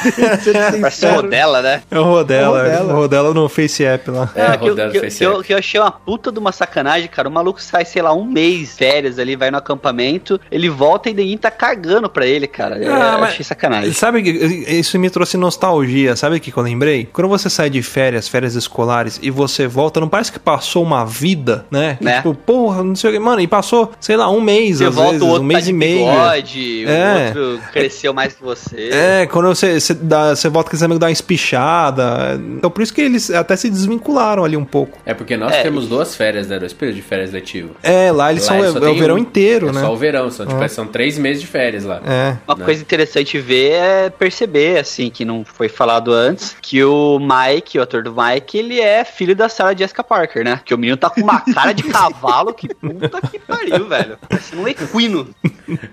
[SPEAKER 4] dele,
[SPEAKER 2] Parece o
[SPEAKER 4] sincero.
[SPEAKER 2] Rodela, né?
[SPEAKER 1] É o Rodela,
[SPEAKER 4] É o Rodela.
[SPEAKER 1] o Rodela no Face App lá.
[SPEAKER 3] É,
[SPEAKER 2] Ah, que, eu,
[SPEAKER 3] rodando
[SPEAKER 2] que, eu-
[SPEAKER 3] Face
[SPEAKER 2] que eu,
[SPEAKER 3] App.
[SPEAKER 2] que eu achei uma puta de uma sacanagem, cara. O maluco sai, sei lá, um mês de férias ali, vai no acampamento, ele volta e ninguém tá cagando pra ele, cara. Eu
[SPEAKER 1] Ah, mas-
[SPEAKER 2] achei sacanagem.
[SPEAKER 1] Sabe que isso me trouxe nostalgia, sabe o que que eu lembrei? Quando você sai de férias, férias escolares, e você volta, não parece que passou uma vida, né?
[SPEAKER 2] Né?
[SPEAKER 1] Tipo, porra, não sei o que. Mano, e passou, sei lá, um mês,
[SPEAKER 2] Você
[SPEAKER 1] às
[SPEAKER 2] volta,
[SPEAKER 1] vezes,
[SPEAKER 2] o outro
[SPEAKER 1] um
[SPEAKER 2] tá
[SPEAKER 1] mês
[SPEAKER 2] de
[SPEAKER 1] e meio.
[SPEAKER 2] bigode,
[SPEAKER 1] É.
[SPEAKER 2] o outro cresceu mais que você.
[SPEAKER 1] É, quando você, você, dá, você volta com esse amigo dá uma espichada. Então por isso que eles até se desvincularam ali um pouco.
[SPEAKER 3] É porque nós
[SPEAKER 2] É,
[SPEAKER 3] temos duas férias, né? Dois períodos de férias letivo.
[SPEAKER 1] É, lá eles
[SPEAKER 3] Lá
[SPEAKER 1] são é, é o verão
[SPEAKER 3] um.
[SPEAKER 1] inteiro,
[SPEAKER 3] é
[SPEAKER 1] né?
[SPEAKER 3] só o verão, são, tipo, são três meses de férias lá.
[SPEAKER 1] É.
[SPEAKER 2] Uma
[SPEAKER 3] né?
[SPEAKER 2] coisa interessante ver é perceber, assim, que não foi falado antes, que o Mike, o ator do Mike, ele é filho da Sarah Jessica Parker, né? Que o menino tá com uma cara de cavalo que puta que pariu, velho. Parece um equino.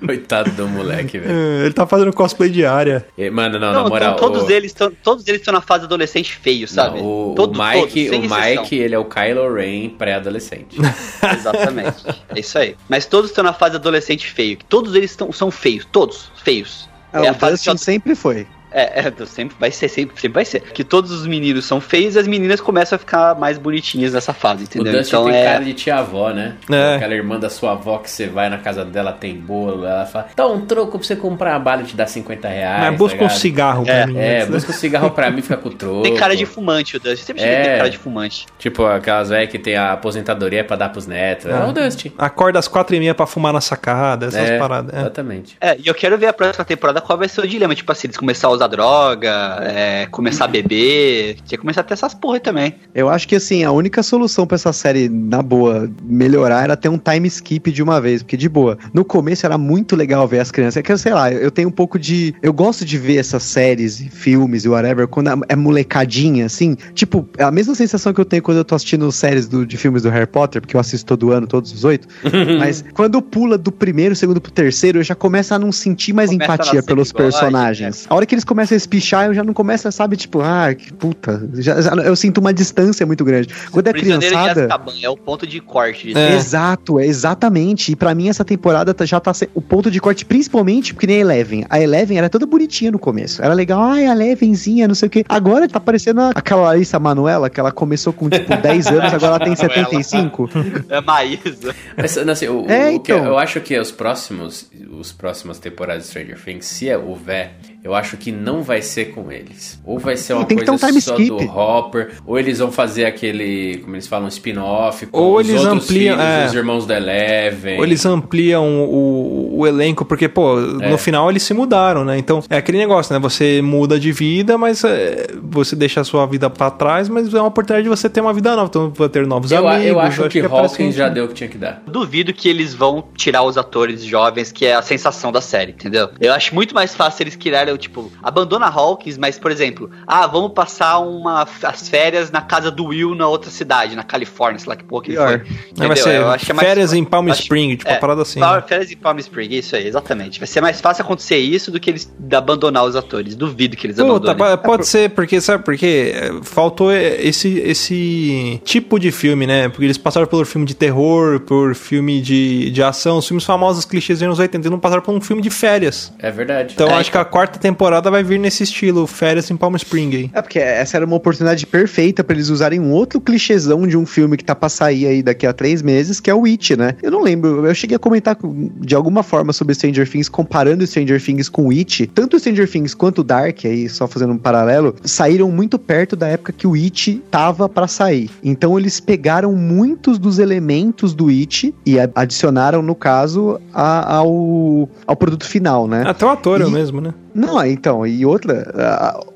[SPEAKER 3] Coitado do moleque, velho.
[SPEAKER 1] É, Ele tá fazendo cosplay diária.
[SPEAKER 3] E, Mano, não,
[SPEAKER 2] Não,
[SPEAKER 3] na moral.
[SPEAKER 2] então todos eles estão todos eles estão na fase adolescente feio, sabe?
[SPEAKER 3] Não, o,
[SPEAKER 2] Todo-
[SPEAKER 3] o Mike,
[SPEAKER 2] todos,
[SPEAKER 3] o. Mike, ele é o Kylo Ren pré-adolescente.
[SPEAKER 2] Exatamente. é isso aí. Mas todos estão na fase adolescente feio. Todos eles estão, são feios. Todos feios.
[SPEAKER 4] É,
[SPEAKER 2] é a
[SPEAKER 4] o
[SPEAKER 2] fase que
[SPEAKER 4] Dustin sempre foi.
[SPEAKER 2] É, é, sempre vai ser, sempre, sempre vai ser. Que todos os meninos são feios e as meninas começam a ficar mais bonitinhas nessa fase,
[SPEAKER 3] O
[SPEAKER 2] entendeu?
[SPEAKER 3] Dustin
[SPEAKER 2] Então
[SPEAKER 3] tem
[SPEAKER 2] é.
[SPEAKER 3] cara de tia-avó, né?
[SPEAKER 1] É.
[SPEAKER 3] Aquela irmã da sua avó que você vai na casa dela, tem bolo, ela fala, dá um troco pra você comprar uma bala e te dá 50 reais.
[SPEAKER 1] Mas busca
[SPEAKER 3] tá
[SPEAKER 1] um
[SPEAKER 3] ligado?
[SPEAKER 1] cigarro pra
[SPEAKER 2] É,
[SPEAKER 1] mim.
[SPEAKER 3] É,
[SPEAKER 1] antes, né?
[SPEAKER 3] busca um cigarro pra mim, fica com o troco.
[SPEAKER 2] Tem cara de fumante o Dustin. Sempre
[SPEAKER 3] É.
[SPEAKER 2] tem cara de fumante.
[SPEAKER 3] Tipo, aquelas velhas que tem a aposentadoria pra dar pros netos. É
[SPEAKER 1] Ah.
[SPEAKER 3] o Dustin.
[SPEAKER 1] Acorda às quatro e meia pra fumar na sacada, essas
[SPEAKER 3] É,
[SPEAKER 1] paradas. É.
[SPEAKER 3] Exatamente.
[SPEAKER 2] É, e eu quero ver a próxima temporada qual vai ser o dilema. Tipo assim, eles começar a usar droga, é, começar a beber. Tinha que começar a ter essas porra aí também.
[SPEAKER 4] Eu acho que assim, a única solução pra essa série, na boa, melhorar era ter um time skip de uma vez, porque de boa. No começo era muito legal ver as crianças. É que, sei lá, eu tenho um pouco de. Eu gosto de ver essas séries e filmes e whatever, quando é molecadinha, assim. Tipo, é a mesma sensação que eu tenho quando eu tô assistindo séries do- de filmes do Harry Potter, porque eu assisto todo ano, todos os oito. Mas quando pula do primeiro, segundo pro terceiro, eu já começo a não sentir mais
[SPEAKER 2] Começa
[SPEAKER 4] empatia pelos
[SPEAKER 2] bigode,
[SPEAKER 4] personagens. A hora que eles começam a espichar, eu já não começo a, sabe, tipo, ah, que puta. Já, já- eu sinto uma distância muito grande. Quando é
[SPEAKER 2] de
[SPEAKER 4] criançada.
[SPEAKER 2] É o ponto de corte disso.
[SPEAKER 1] É.
[SPEAKER 4] Exato, é exatamente. E pra mim essa temporada tá- já tá o ponto de corte, principalmente porque nem a Eleven. A Eleven era toda bonitinha no começo. Era legal, ai, a Elevenzinha, não sei o quê. Agora tá parecendo aquela Larissa Manuela, que ela começou com tipo 10 anos, agora ela tem 75.
[SPEAKER 2] É Maísa.
[SPEAKER 3] Mas, não, assim, o,
[SPEAKER 4] É,
[SPEAKER 3] o que
[SPEAKER 4] então.
[SPEAKER 3] eu acho que os próximos, os próximas temporadas de Stranger Things, se houver, eu acho que não vai ser com eles. Ou vai ser uma
[SPEAKER 4] que
[SPEAKER 3] coisa
[SPEAKER 4] um time
[SPEAKER 3] só
[SPEAKER 4] skip.
[SPEAKER 3] do Hopper, ou eles vão fazer aquele, como eles falam, spin-off com
[SPEAKER 1] Ou
[SPEAKER 3] os
[SPEAKER 1] eles
[SPEAKER 3] outros
[SPEAKER 1] ampliam,
[SPEAKER 3] filhos,
[SPEAKER 1] é.
[SPEAKER 3] os irmãos da Eleven.
[SPEAKER 1] Ou eles ampliam o, o elenco, porque, pô,
[SPEAKER 3] É.
[SPEAKER 1] no final eles se mudaram, né? Então, é aquele negócio, né? Você muda de vida, mas é, você deixa a sua vida pra trás, mas é uma oportunidade de você ter uma vida nova. Então, vai ter novos
[SPEAKER 3] eu,
[SPEAKER 1] amigos.
[SPEAKER 3] eu acho que,
[SPEAKER 1] é parece
[SPEAKER 3] Hawkins já deu o que tinha que dar.
[SPEAKER 2] Duvido que eles vão tirar os atores jovens, que é a sensação da série, entendeu? Eu acho muito mais fácil eles criarem tipo, abandona Hawkins, mas, por exemplo, ah, vamos passar uma, as férias na casa do Will na outra cidade, na Califórnia, sei lá que porra que
[SPEAKER 4] Pior.
[SPEAKER 2] foi.
[SPEAKER 1] Aí vai
[SPEAKER 2] Entendeu?
[SPEAKER 1] ser
[SPEAKER 2] Eu acho que é mais-
[SPEAKER 1] férias em Palm
[SPEAKER 2] acho-
[SPEAKER 1] Spring, tipo,
[SPEAKER 2] é,
[SPEAKER 1] uma parada assim. Né?
[SPEAKER 2] Férias em Palm Spring, isso aí, exatamente. Vai ser mais fácil acontecer isso do que eles abandonar os atores. Duvido que eles
[SPEAKER 1] Puta,
[SPEAKER 2] abandonem.
[SPEAKER 1] po- pode ser, porque, sabe por quê? É, Faltou esse, esse tipo de filme, né? Porque eles passaram pelo filme de terror, por filme de, de ação, os filmes famosos, clichês dos anos 80, eles não passaram por um filme de férias.
[SPEAKER 3] É verdade.
[SPEAKER 1] Então
[SPEAKER 2] É,
[SPEAKER 1] acho que a quarta temporada vai vir nesse estilo, férias em Palm Spring aí.
[SPEAKER 4] É porque essa era uma oportunidade perfeita pra eles usarem um outro clichêzão de um filme que tá pra sair aí daqui a três meses, que é o It, né? Eu não lembro, eu cheguei a comentar com- de alguma forma sobre Stranger Things, comparando Stranger Things com It. Tanto Stranger Things quanto Dark, aí só fazendo um paralelo, saíram muito perto da época que o It tava pra sair. Então eles pegaram muitos dos elementos do It e adicionaram, no caso, a- ao, ao produto final, né?
[SPEAKER 1] Até o ator é
[SPEAKER 4] E-
[SPEAKER 1] mesmo, né?
[SPEAKER 4] Não, é, então, e outra,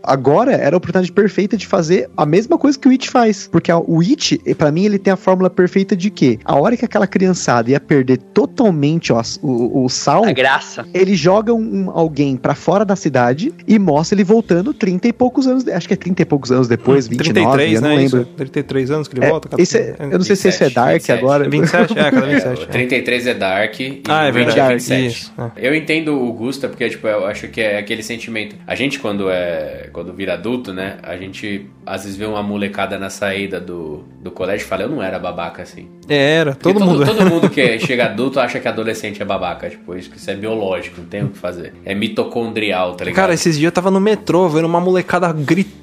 [SPEAKER 4] agora era a oportunidade perfeita de fazer a mesma coisa que o It faz. Porque o It, pra mim, ele tem a fórmula perfeita de que a hora que aquela criançada ia perder totalmente o, ass- o, o sal,
[SPEAKER 2] A graça.
[SPEAKER 4] ele joga um, alguém pra fora da cidade e mostra ele voltando 30 e poucos anos, acho que é 30 e poucos anos depois, 29, eu não
[SPEAKER 1] né?
[SPEAKER 4] lembro.
[SPEAKER 1] Isso, 33 anos que ele
[SPEAKER 4] É,
[SPEAKER 1] volta?
[SPEAKER 4] esse é- eu não sei se esse é
[SPEAKER 3] 27,
[SPEAKER 4] Dark
[SPEAKER 3] 27.
[SPEAKER 4] agora.
[SPEAKER 1] 27? É, cada
[SPEAKER 3] É,
[SPEAKER 1] 27.
[SPEAKER 3] o 33 é Dark e
[SPEAKER 1] Ah, é
[SPEAKER 3] 20
[SPEAKER 1] verdade.
[SPEAKER 3] 27.
[SPEAKER 1] Isso, é.
[SPEAKER 3] Eu entendo o Gusta, porque tipo, eu acho que é aquele sentimento. A gente, quando é. Quando vira adulto, né? A gente às vezes vê uma molecada na saída do, do colégio e fala, eu não era babaca assim.
[SPEAKER 1] É, era,
[SPEAKER 3] Porque
[SPEAKER 1] todo mundo.
[SPEAKER 3] todo mundo que chega adulto acha que adolescente é babaca. Tipo, isso, isso é biológico, não tem o que fazer. É mitocondrial, tá ligado?
[SPEAKER 1] Cara, esses dias eu tava no metrô vendo uma molecada gritando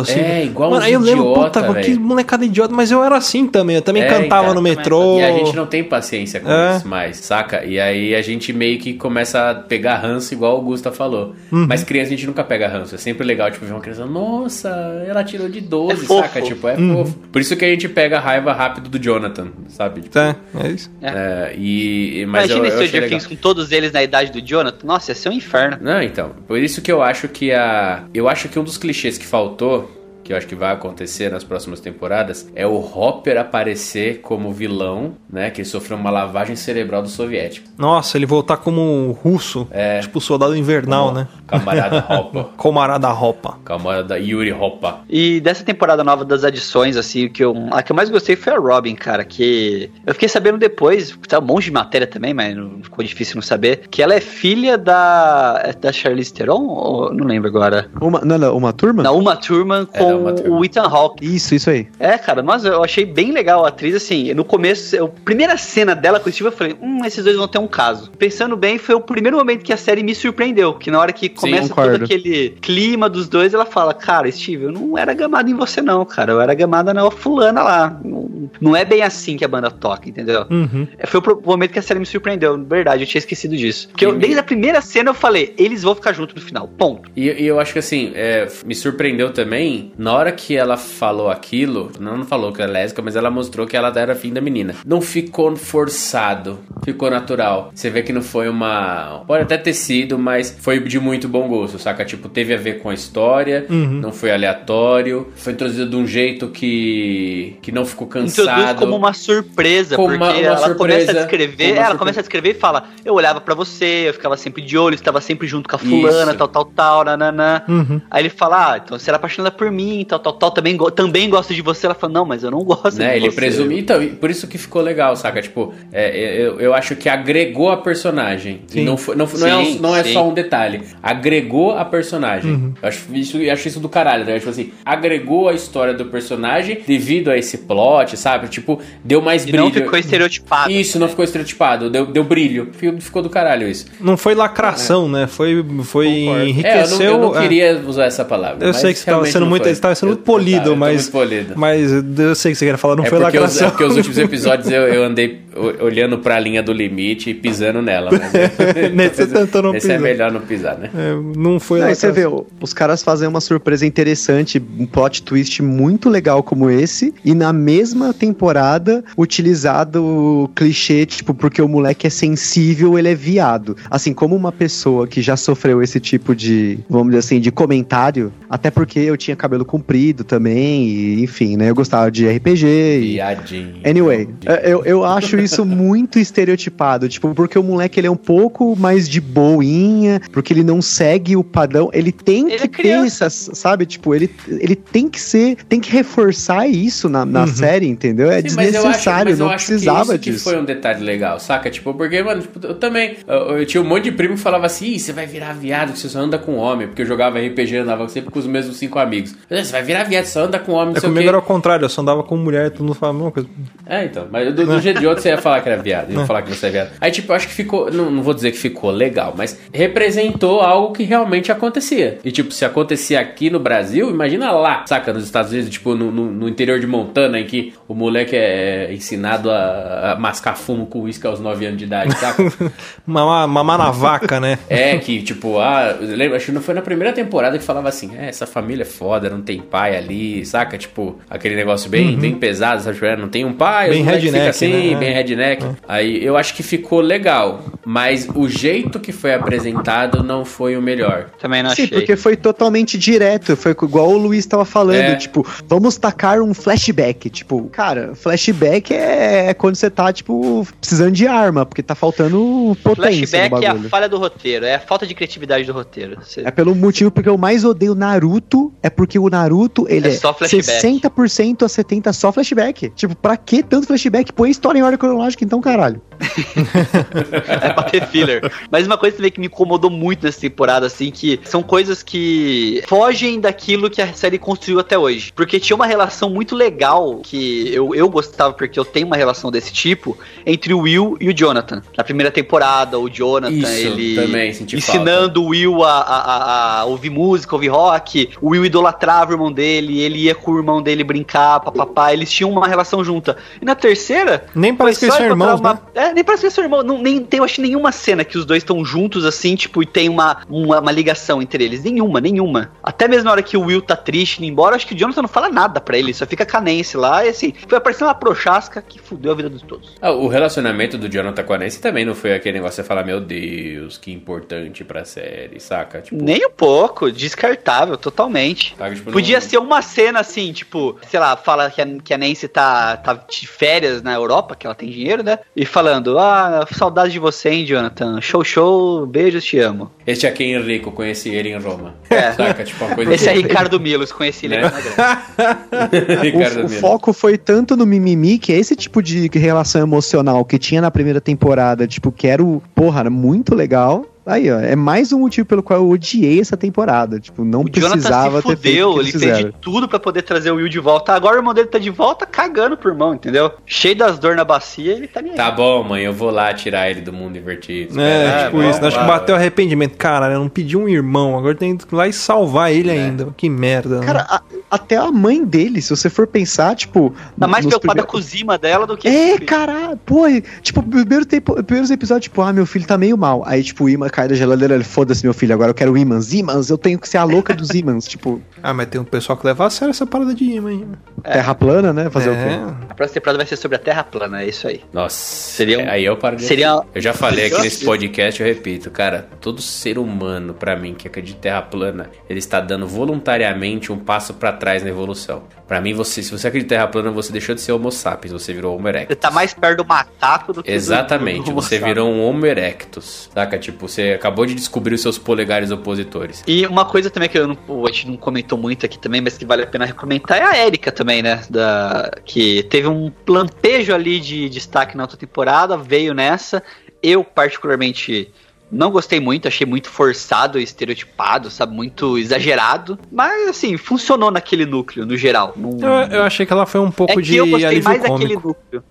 [SPEAKER 1] assim.
[SPEAKER 3] É, igual
[SPEAKER 1] Mano, aí eu lembro,
[SPEAKER 3] idiota,
[SPEAKER 1] puta, que molecada idiota, mas eu era assim também. Eu também
[SPEAKER 3] É,
[SPEAKER 1] cantava
[SPEAKER 3] então,
[SPEAKER 1] no
[SPEAKER 2] também
[SPEAKER 1] metrô.
[SPEAKER 3] E a gente não tem paciência com
[SPEAKER 1] É.
[SPEAKER 3] isso mais, saca? E aí a gente meio que começa a pegar ranço, igual o Gusta falou.
[SPEAKER 1] Uhum.
[SPEAKER 3] Mas criança a gente nunca pega ranço. É sempre legal, tipo, ver uma criança, nossa, ela tirou de 12,
[SPEAKER 2] É fofo.
[SPEAKER 3] saca? Tipo, é
[SPEAKER 1] Uhum.
[SPEAKER 3] fofo. Por isso que a gente pega a raiva rápido do Jonathan, sabe? Tipo,
[SPEAKER 1] É, é isso.
[SPEAKER 3] é, e, mas eu,
[SPEAKER 2] Imagina
[SPEAKER 3] eu achei
[SPEAKER 2] Stranger. Things com todos eles na idade do Jonathan. Nossa, ia ser um inferno.
[SPEAKER 3] Não, então. Por isso que eu acho que a. Eu acho que um dos clichês que faltou. Que eu acho que vai acontecer nas próximas temporadas é o Hopper aparecer como vilão, né? Que ele sofreu uma lavagem cerebral do soviético.
[SPEAKER 1] Nossa, ele voltar como russo.
[SPEAKER 3] É.
[SPEAKER 1] Tipo soldado invernal,
[SPEAKER 3] Como
[SPEAKER 1] né?
[SPEAKER 3] Camarada Hopper.
[SPEAKER 1] Comarada roupa.
[SPEAKER 3] Camarada Yuri Hopper.
[SPEAKER 2] E dessa temporada nova das adições, assim, que eu, a que eu mais gostei foi a Robin, cara, que eu fiquei sabendo depois, tá um monte de matéria também, mas não ficou difícil não saber, que ela é filha da é da Charlize Theron, ou, não lembro agora.
[SPEAKER 4] Uma, não, não, uma turma?
[SPEAKER 2] Da Uma Thurman
[SPEAKER 3] É,
[SPEAKER 2] com O Ethan Hawke.
[SPEAKER 4] Isso, isso aí.
[SPEAKER 2] É, cara, mas eu achei bem legal a atriz, assim, no começo, eu, primeira cena dela com o Steve, eu falei, hum, esses dois vão ter um caso. Pensando bem, foi o primeiro momento que a série me surpreendeu, que na hora que começa todo
[SPEAKER 4] concordo.
[SPEAKER 2] aquele clima dos dois, ela fala, cara, Steve, eu não era gamada em você não, cara, eu era gamada na fulana lá. Não, não é bem assim que a banda toca, entendeu?
[SPEAKER 1] Uhum.
[SPEAKER 2] É, Foi o momento que a série me surpreendeu, verdade, eu tinha esquecido disso. Porque eu, desde a primeira cena eu falei, eles vão ficar juntos no final, ponto.
[SPEAKER 3] E, e eu acho que assim, é, me surpreendeu também, na hora que ela falou aquilo, não, não falou que era lésbica, mas ela mostrou que ela era fim da menina. Não ficou forçado, ficou natural. Você vê que não foi uma. Pode até ter sido, mas foi de muito bom gosto, saca? Tipo, teve a ver com a história, não foi aleatório, foi introduzido de um jeito que. que não ficou
[SPEAKER 2] Introduz
[SPEAKER 3] cansado.
[SPEAKER 2] como uma surpresa,
[SPEAKER 3] Como
[SPEAKER 2] porque
[SPEAKER 3] uma- uma
[SPEAKER 2] ela
[SPEAKER 3] surpresa,
[SPEAKER 2] começa a descrever, ela
[SPEAKER 3] surpresa.
[SPEAKER 2] começa a descrever e fala: Eu olhava pra você, eu ficava sempre de olho, estava sempre junto com a fulana,
[SPEAKER 3] Isso.
[SPEAKER 2] tal, tal, tal, nananã.
[SPEAKER 1] Uhum.
[SPEAKER 2] Aí ele fala: Ah, então você era apaixonada por mim, tal, tal, tal, também, também gosto de você. Ela fala: Não, mas eu não gosto
[SPEAKER 3] né?
[SPEAKER 2] de
[SPEAKER 3] Ele
[SPEAKER 2] você.
[SPEAKER 3] presume. Então, e por isso que ficou legal, saca? Tipo, é, eu, eu acho que agregou a personagem. E
[SPEAKER 1] Sim.
[SPEAKER 3] não, foi, não, não é, não é só um detalhe. Agregou a personagem. Eu acho isso, eu acho isso do caralho, né? Tipo assim, agregou a história do personagem devido a esse plot, sabe? Tipo, deu mais
[SPEAKER 2] E
[SPEAKER 3] brilho.
[SPEAKER 2] não ficou estereotipado.
[SPEAKER 3] Isso, não ficou estereotipado, deu, deu brilho. Ficou, do caralho isso.
[SPEAKER 1] Não foi lacração, né? Foi, foi
[SPEAKER 3] É, eu não,
[SPEAKER 1] enriqueceu.
[SPEAKER 3] eu não
[SPEAKER 1] é.
[SPEAKER 3] queria usar essa palavra.
[SPEAKER 1] Eu
[SPEAKER 3] mas
[SPEAKER 1] sei que você tava
[SPEAKER 3] realmente
[SPEAKER 1] sendo muito,
[SPEAKER 3] foi.
[SPEAKER 1] Você tava sendo
[SPEAKER 3] Eu-
[SPEAKER 1] muito polido,
[SPEAKER 3] tá,
[SPEAKER 1] mas,
[SPEAKER 3] muito polido.
[SPEAKER 1] mas eu sei que você queria falar, não
[SPEAKER 3] É
[SPEAKER 1] foi
[SPEAKER 3] porque, os,
[SPEAKER 1] lacração.
[SPEAKER 3] é porque os últimos episódios eu, eu andei olhando pra linha do limite e pisando nela. Mas
[SPEAKER 1] Nesse você tentou não
[SPEAKER 3] Esse é
[SPEAKER 1] pisar.
[SPEAKER 3] melhor não pisar, né?
[SPEAKER 1] É, não foi
[SPEAKER 4] Aí você
[SPEAKER 1] lacração.
[SPEAKER 4] vê, os caras fazem uma surpresa interessante, um plot twist muito legal como esse, e na mesma temporada utilizado o clichê, tipo, porque o moleque é sensível, ele é viado. Assim, como uma pessoa que já sofreu esse tipo de, vamos dizer assim, de comentário, até porque eu tinha cabelo comprido também, e, enfim, né? Eu gostava de RPG e
[SPEAKER 3] Viadinho.
[SPEAKER 4] Anyway, é, eu, eu acho isso muito estereotipado, tipo, porque o moleque ele é um pouco mais de boinha, porque ele não segue o padrão, ele tem
[SPEAKER 2] Ele
[SPEAKER 4] que
[SPEAKER 2] é
[SPEAKER 4] ter essas, sabe, tipo, ele, ele tem que ser, tem que reforçar isso na, na série, entendeu? É
[SPEAKER 3] Sim, mas eu acho-
[SPEAKER 4] desnecessário,
[SPEAKER 3] mas eu
[SPEAKER 4] não
[SPEAKER 3] acho
[SPEAKER 4] precisava
[SPEAKER 3] que isso
[SPEAKER 4] disso.
[SPEAKER 3] que foi um detalhe legal, saca? Tipo, porque, mano, tipo, eu também. Eu, eu tinha um monte de primo que falava assim: Ih, você vai virar viado, que você só anda com homem. Porque eu jogava RPG, andava sempre com os mesmos cinco amigos. "Ah, Você vai virar viado, só anda com homem, não
[SPEAKER 1] É,
[SPEAKER 3] sei
[SPEAKER 1] comigo era o contrário, eu só andava com mulher e todo mundo falava a mesma coisa.
[SPEAKER 3] É, então. Mas do, do jeito de outro você ia falar que era viado. Ia falar que você é viado. Aí, tipo, eu acho que ficou. Não, não vou dizer que ficou legal, mas representou algo que realmente acontecia. E, tipo, se acontecia aqui no Brasil, imagina lá, saca? Nos Estados Unidos, tipo, no, no- no interior de Montana, em que o moleque é ensinado a, a mascar fumo com uísque aos 9 anos de idade, saca?
[SPEAKER 1] Mamar, mamar na vaca, né?
[SPEAKER 3] É que, tipo, ah, eu lembro, acho que não foi na primeira temporada que falava assim, é, essa família é foda, não tem pai ali, saca? Tipo, aquele negócio bem, bem pesado, sabe? Tipo, é, não tem um pai,
[SPEAKER 1] Bem redneck,
[SPEAKER 3] assim,
[SPEAKER 1] né?
[SPEAKER 3] bem redneck. Aí eu acho que ficou legal, mas o jeito que foi apresentado não foi o melhor.
[SPEAKER 2] Também não
[SPEAKER 4] Sim,
[SPEAKER 2] achei.
[SPEAKER 4] porque foi totalmente direto, foi igual o Luiz tava falando,
[SPEAKER 3] É.
[SPEAKER 4] tipo, vamos tacar um flashback, tipo, cara, flashback é quando você tá, tipo, precisando de arma, porque tá faltando potência no
[SPEAKER 2] Flashback é a falha do roteiro, é a falta de criatividade do roteiro. Você-
[SPEAKER 4] É pelo motivo porque eu mais odeio Naruto, é porque o Naruto, ele
[SPEAKER 2] É
[SPEAKER 4] é,
[SPEAKER 2] só flashback.
[SPEAKER 4] 60% a 70% só flashback. Tipo, pra que tanto flashback? Põe a história em ordem cronológica então, caralho.
[SPEAKER 2] É pra ter filler. Mas uma coisa também que me incomodou muito nessa temporada, assim, que são coisas que fogem daquilo que a série construiu até hoje. Porque tinha uma relação muito legal que eu, eu gostava, porque eu tenho uma relação desse tipo, entre o Will e o Jonathan. Na primeira temporada, o Jonathan,
[SPEAKER 3] Isso,
[SPEAKER 2] ele
[SPEAKER 3] também
[SPEAKER 2] ensinando o Will a, a- a- a ouvir música, ouvir rock. O Will idolatrava o irmão dele, ele ia com o irmão dele brincar, papapá. Eles tinham uma relação junta. E na terceira,
[SPEAKER 1] Nem parece que eles
[SPEAKER 2] só
[SPEAKER 1] são
[SPEAKER 2] encontrar
[SPEAKER 1] irmãos,
[SPEAKER 2] uma- É, nem parece que eles são irmãos. Não, nem tem, eu acho, nenhuma cena que os dois estão juntos assim, tipo, e tem uma, uma, uma ligação entre eles. Nenhuma, nenhuma. Até mesmo na hora que o Will tá triste, indo embora, acho que o Jonathan não fala nada pra ele, só fica canense lá. E assim, foi aparecendo uma prochasca que fudeu a vida de todos.
[SPEAKER 3] Ah, o relacionamento do Jonathan com a Nancy também não foi aquele negócio de você falar, meu Deus, que importante pra série, saca? Tipo,
[SPEAKER 2] Nem um pouco, descartável, totalmente.
[SPEAKER 3] saca? Tipo,
[SPEAKER 2] Podia
[SPEAKER 3] não-
[SPEAKER 2] ser uma cena assim, tipo, sei lá, fala que a, que a Nancy tá, tá de férias na Europa, que ela tem dinheiro, né? E falando, ah, saudade de você, hein, Jonathan? Show, show, beijos, te amo.
[SPEAKER 3] Esse é quem Enrico, conheci ele em Roma.
[SPEAKER 2] É.
[SPEAKER 3] Saca? Tipo, uma coisa
[SPEAKER 2] Esse é
[SPEAKER 3] assim.
[SPEAKER 2] Ricardo Milos, conheci ele
[SPEAKER 3] Né?
[SPEAKER 2] aqui grande.
[SPEAKER 3] Ricardo
[SPEAKER 4] o, o foco foi tanto no mimimi, que é esse tipo de relação emocional que tinha na primeira temporada, tipo, que era o, porra, era muito legal. Aí, ó, é mais um motivo pelo qual eu odiei essa temporada. Tipo, não
[SPEAKER 2] O Jonathan
[SPEAKER 4] precisava
[SPEAKER 2] se
[SPEAKER 4] ter feito
[SPEAKER 2] fudeu, ele
[SPEAKER 4] eles
[SPEAKER 2] fez de
[SPEAKER 4] fizeram.
[SPEAKER 2] tudo pra poder trazer o Will de volta. Agora o irmão dele tá de volta cagando pro irmão, entendeu? Cheio das dores na bacia, ele tá nem aí.
[SPEAKER 3] Tá bom, mãe, eu vou lá tirar ele do mundo invertido.
[SPEAKER 1] É, tipo
[SPEAKER 3] vamos
[SPEAKER 1] isso. Acho
[SPEAKER 3] lá,
[SPEAKER 1] que bateu arrependimento. Caralho, eu não pedi um irmão, agora tem que ir lá e salvar ele ainda. Que merda. né?
[SPEAKER 4] Cara, a- até a mãe dele, se você for pensar, tipo.
[SPEAKER 2] Tá mais preocupada
[SPEAKER 4] prime-
[SPEAKER 2] com o Zima dela do que
[SPEAKER 4] É,
[SPEAKER 2] com o filho.
[SPEAKER 4] caralho, pô, tipo, primeiro tempo, primeiros episódios, tipo, ah, meu filho tá meio mal. Aí, tipo, o imã cai da geladeira, ele, foda-se, meu filho, agora eu quero ímãs. Ímãs, eu tenho que ser a louca dos ímãs. tipo,
[SPEAKER 1] Ah, mas tem um pessoal que leva a sério essa parada de imã, hein?
[SPEAKER 4] terra plana, né? Fazer o
[SPEAKER 1] É.
[SPEAKER 4] quê?
[SPEAKER 2] A próxima temporada vai ser sobre a Terra plana, é isso aí.
[SPEAKER 3] Nossa,
[SPEAKER 2] Seria um-
[SPEAKER 3] é, aí eu paro de
[SPEAKER 2] seria-
[SPEAKER 3] Eu já falei aqui nesse podcast, eu repito, cara, todo ser humano, pra mim, que acredita em terra plana, ele está dando voluntariamente um passo pra trás na evolução. Pra mim, você, se você acredita em terra plana, você deixou de ser homo sapiens, você virou homo
[SPEAKER 2] Você
[SPEAKER 3] erectus.
[SPEAKER 2] tá mais perto do macaco do que do-
[SPEAKER 3] Exatamente,
[SPEAKER 2] do- do
[SPEAKER 3] você
[SPEAKER 2] Homo
[SPEAKER 3] virou um homo erectus, saca? Tipo, você acabou de descobrir os seus polegares opositores.
[SPEAKER 2] E uma coisa também que eu não, a gente não comentou muito aqui também, mas que vale a pena comentar é a Erika também, né? Da, que teve um lampejo ali de destaque na outra temporada, veio nessa. Eu, particularmente, não gostei muito, achei muito forçado e estereotipado, sabe? Muito exagerado. Mas, assim, funcionou naquele núcleo, no geral.
[SPEAKER 1] Eu, eu achei que ela foi um pouco
[SPEAKER 2] é que
[SPEAKER 1] de
[SPEAKER 2] eu gostei mais
[SPEAKER 1] cômico.
[SPEAKER 2] daquele núcleo.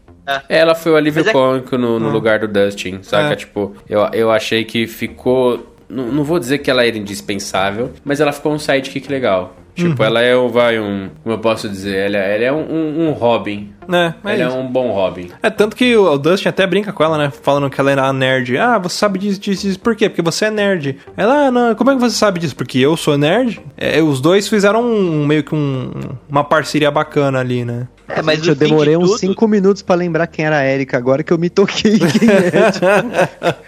[SPEAKER 3] Ela foi o alívio
[SPEAKER 2] é-
[SPEAKER 3] cômico no, no
[SPEAKER 1] Ah.
[SPEAKER 3] lugar do Dustin, saca?
[SPEAKER 1] É.
[SPEAKER 3] Tipo, eu, eu achei que ficou. Não, não vou dizer que ela era indispensável, mas ela ficou um sidekick legal.
[SPEAKER 1] Uhum.
[SPEAKER 3] Tipo, ela é, um- vai, um. Como eu posso dizer? Ela, ela é um, um, um Robin.
[SPEAKER 1] É, é
[SPEAKER 3] ela é
[SPEAKER 1] isso.
[SPEAKER 3] um bom Robin.
[SPEAKER 1] É tanto que o o Dustin até brinca com ela, né? Falando que ela era nerd. Ah, você sabe disso, disso, disso. Por quê? Porque você é nerd. Ela, ah, não, como é que você sabe disso? Porque eu sou nerd. É, os dois fizeram um, meio que um- uma parceria bacana ali, né?
[SPEAKER 2] É, mas
[SPEAKER 4] Gente, eu
[SPEAKER 2] fim de
[SPEAKER 4] demorei uns
[SPEAKER 2] tudo-
[SPEAKER 4] 5 minutos pra lembrar quem era a Erika, agora que eu me toquei quem é. tipo,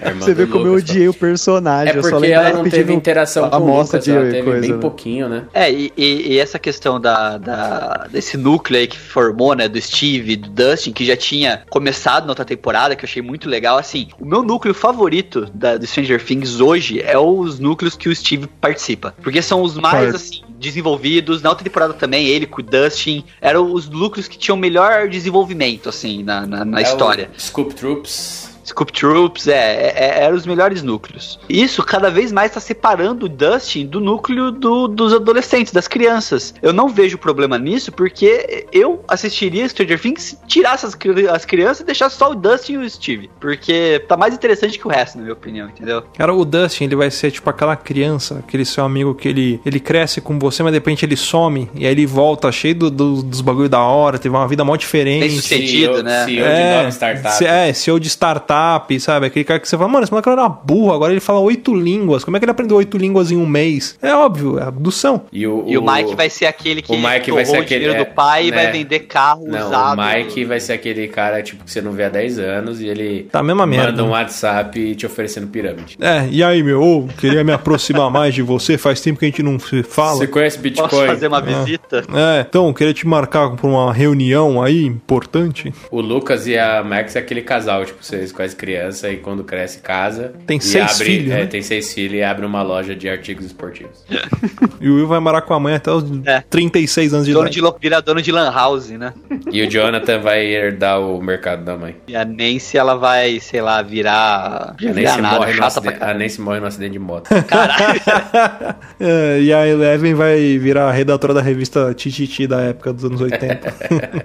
[SPEAKER 3] A
[SPEAKER 4] você vê como eu
[SPEAKER 3] Lucas,
[SPEAKER 4] odiei o personagem.
[SPEAKER 3] É
[SPEAKER 4] eu só
[SPEAKER 3] porque ela não teve interação com o
[SPEAKER 4] amostra
[SPEAKER 3] Lucas, ela teve
[SPEAKER 4] coisa,
[SPEAKER 3] bem
[SPEAKER 4] né?
[SPEAKER 3] pouquinho, né?
[SPEAKER 2] É, e, e- e essa questão da, da- desse núcleo aí que formou, né, do Steve, do Dustin, que já tinha começado na outra temporada, que eu achei muito legal, assim, o meu núcleo favorito da, do Stranger Things hoje é os núcleos que o Steve participa, porque são os mais, assim, desenvolvidos, na outra temporada também, ele com o Dustin, eram os núcleos que tinham melhor desenvolvimento, assim, na, na, na
[SPEAKER 3] É o
[SPEAKER 2] história.
[SPEAKER 3] Scoop Troops.
[SPEAKER 2] Scoop Troops, é, é, é- eram os melhores núcleos. Isso cada vez mais está separando o Dustin do núcleo do- dos adolescentes, das crianças. Eu não vejo problema nisso, porque eu assistiria Stranger Things se tirasse as, as crianças e deixasse só o Dustin e o Steve. Porque tá mais interessante que o resto, na minha opinião, entendeu?
[SPEAKER 1] Cara, o Dustin, ele vai ser tipo aquela criança, aquele seu amigo que ele, ele cresce com você, mas de repente ele some, e aí ele volta cheio do- do- dos bagulho da hora, teve uma vida mó diferente.
[SPEAKER 2] Bem sucedido,
[SPEAKER 3] CEO,
[SPEAKER 2] né?
[SPEAKER 3] CEO de nova startup.
[SPEAKER 1] se- é, CEO de startup, sabe? Aquele cara que você fala, mano, esse moleque era burro, agora ele fala oito línguas. Como é que ele aprendeu oito línguas em um mês? É óbvio, é abdução.
[SPEAKER 3] E o,
[SPEAKER 2] E o Mike vai ser aquele que
[SPEAKER 3] o Mike vai ser
[SPEAKER 2] o
[SPEAKER 3] aquele-
[SPEAKER 2] dinheiro
[SPEAKER 3] é,
[SPEAKER 2] do pai e
[SPEAKER 3] né?
[SPEAKER 2] vai vender carro
[SPEAKER 3] Não,
[SPEAKER 2] usado.
[SPEAKER 3] o Mike vai ser aquele cara tipo que você não vê há 10 anos e ele
[SPEAKER 1] Tá a mesma merda.
[SPEAKER 3] manda um WhatsApp te oferecendo pirâmide.
[SPEAKER 1] É, e aí, meu, ô, queria me aproximar mais de você, faz tempo que a gente não se fala.
[SPEAKER 3] Você conhece
[SPEAKER 2] Posso
[SPEAKER 3] Bitcoin?
[SPEAKER 2] fazer uma visita?
[SPEAKER 1] É, então, queria te marcar pra uma reunião aí importante.
[SPEAKER 3] O Lucas e a Max é aquele casal, tipo, vocês com as crianças e quando cresce casa.
[SPEAKER 1] Tem
[SPEAKER 3] e
[SPEAKER 1] seis
[SPEAKER 3] abre,
[SPEAKER 1] filhos,
[SPEAKER 3] É,
[SPEAKER 1] né?
[SPEAKER 3] tem seis filhos e abre uma loja de artigos esportivos.
[SPEAKER 1] E o Will vai morar com a mãe até os
[SPEAKER 2] É.
[SPEAKER 1] 36 anos de
[SPEAKER 2] Dono
[SPEAKER 1] idade.
[SPEAKER 2] de, lo- vira dono de lan house, né?
[SPEAKER 3] E o Jonathan vai herdar o mercado da mãe.
[SPEAKER 2] E a Nancy, ela vai, sei lá, virar...
[SPEAKER 3] A
[SPEAKER 2] virar
[SPEAKER 3] Nancy,
[SPEAKER 2] nada,
[SPEAKER 3] morre no
[SPEAKER 2] chata pra
[SPEAKER 3] acidente, a Nancy morre no acidente de moto.
[SPEAKER 2] caralho.
[SPEAKER 1] É, e a Eleven vai virar a redatora da revista Tititi da época dos anos 80.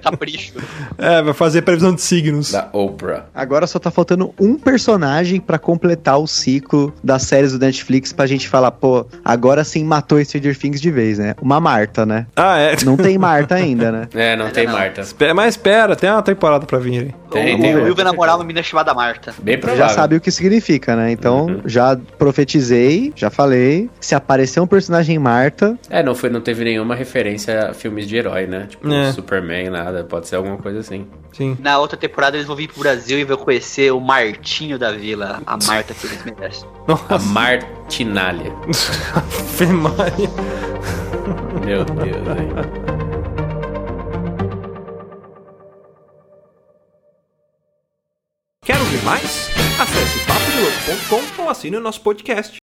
[SPEAKER 2] Capricho.
[SPEAKER 1] é, vai fazer previsão de signos.
[SPEAKER 3] da Oprah.
[SPEAKER 4] Agora só tá faltando um personagem pra completar o ciclo das séries do Netflix pra gente falar, pô, agora sim matou Stranger Things de vez, né? Uma Marta, né?
[SPEAKER 1] Ah, é.
[SPEAKER 4] Não tem Marta ainda, né?
[SPEAKER 3] É, não tem
[SPEAKER 2] não.
[SPEAKER 3] Marta.
[SPEAKER 1] Espera- Mas espera, tem uma temporada pra vir aí.
[SPEAKER 3] Tem,
[SPEAKER 2] o
[SPEAKER 3] tem.
[SPEAKER 2] Will vai namorar uma menina chamada Marta.
[SPEAKER 3] Bem
[SPEAKER 4] Já
[SPEAKER 3] provável.
[SPEAKER 4] sabe o que significa, né? Então,
[SPEAKER 3] Uhum.
[SPEAKER 4] já profetizei, já falei. Se aparecer um personagem Marta,
[SPEAKER 3] É, não, foi, não teve nenhuma referência a filmes de herói, né? Tipo,
[SPEAKER 1] É.
[SPEAKER 3] Superman, nada. Pode ser alguma coisa assim.
[SPEAKER 1] Sim.
[SPEAKER 2] Na outra temporada eles vão vir pro Brasil e vão conhecer o Martinho da Vila, a Marta que eles merecem.
[SPEAKER 3] A
[SPEAKER 1] Nossa,
[SPEAKER 3] Martinalha.
[SPEAKER 1] Ave Maria.
[SPEAKER 3] Meu Deus, velho.
[SPEAKER 1] Quer ouvir mais? Acesse papodelouco.com ou assine o nosso podcast.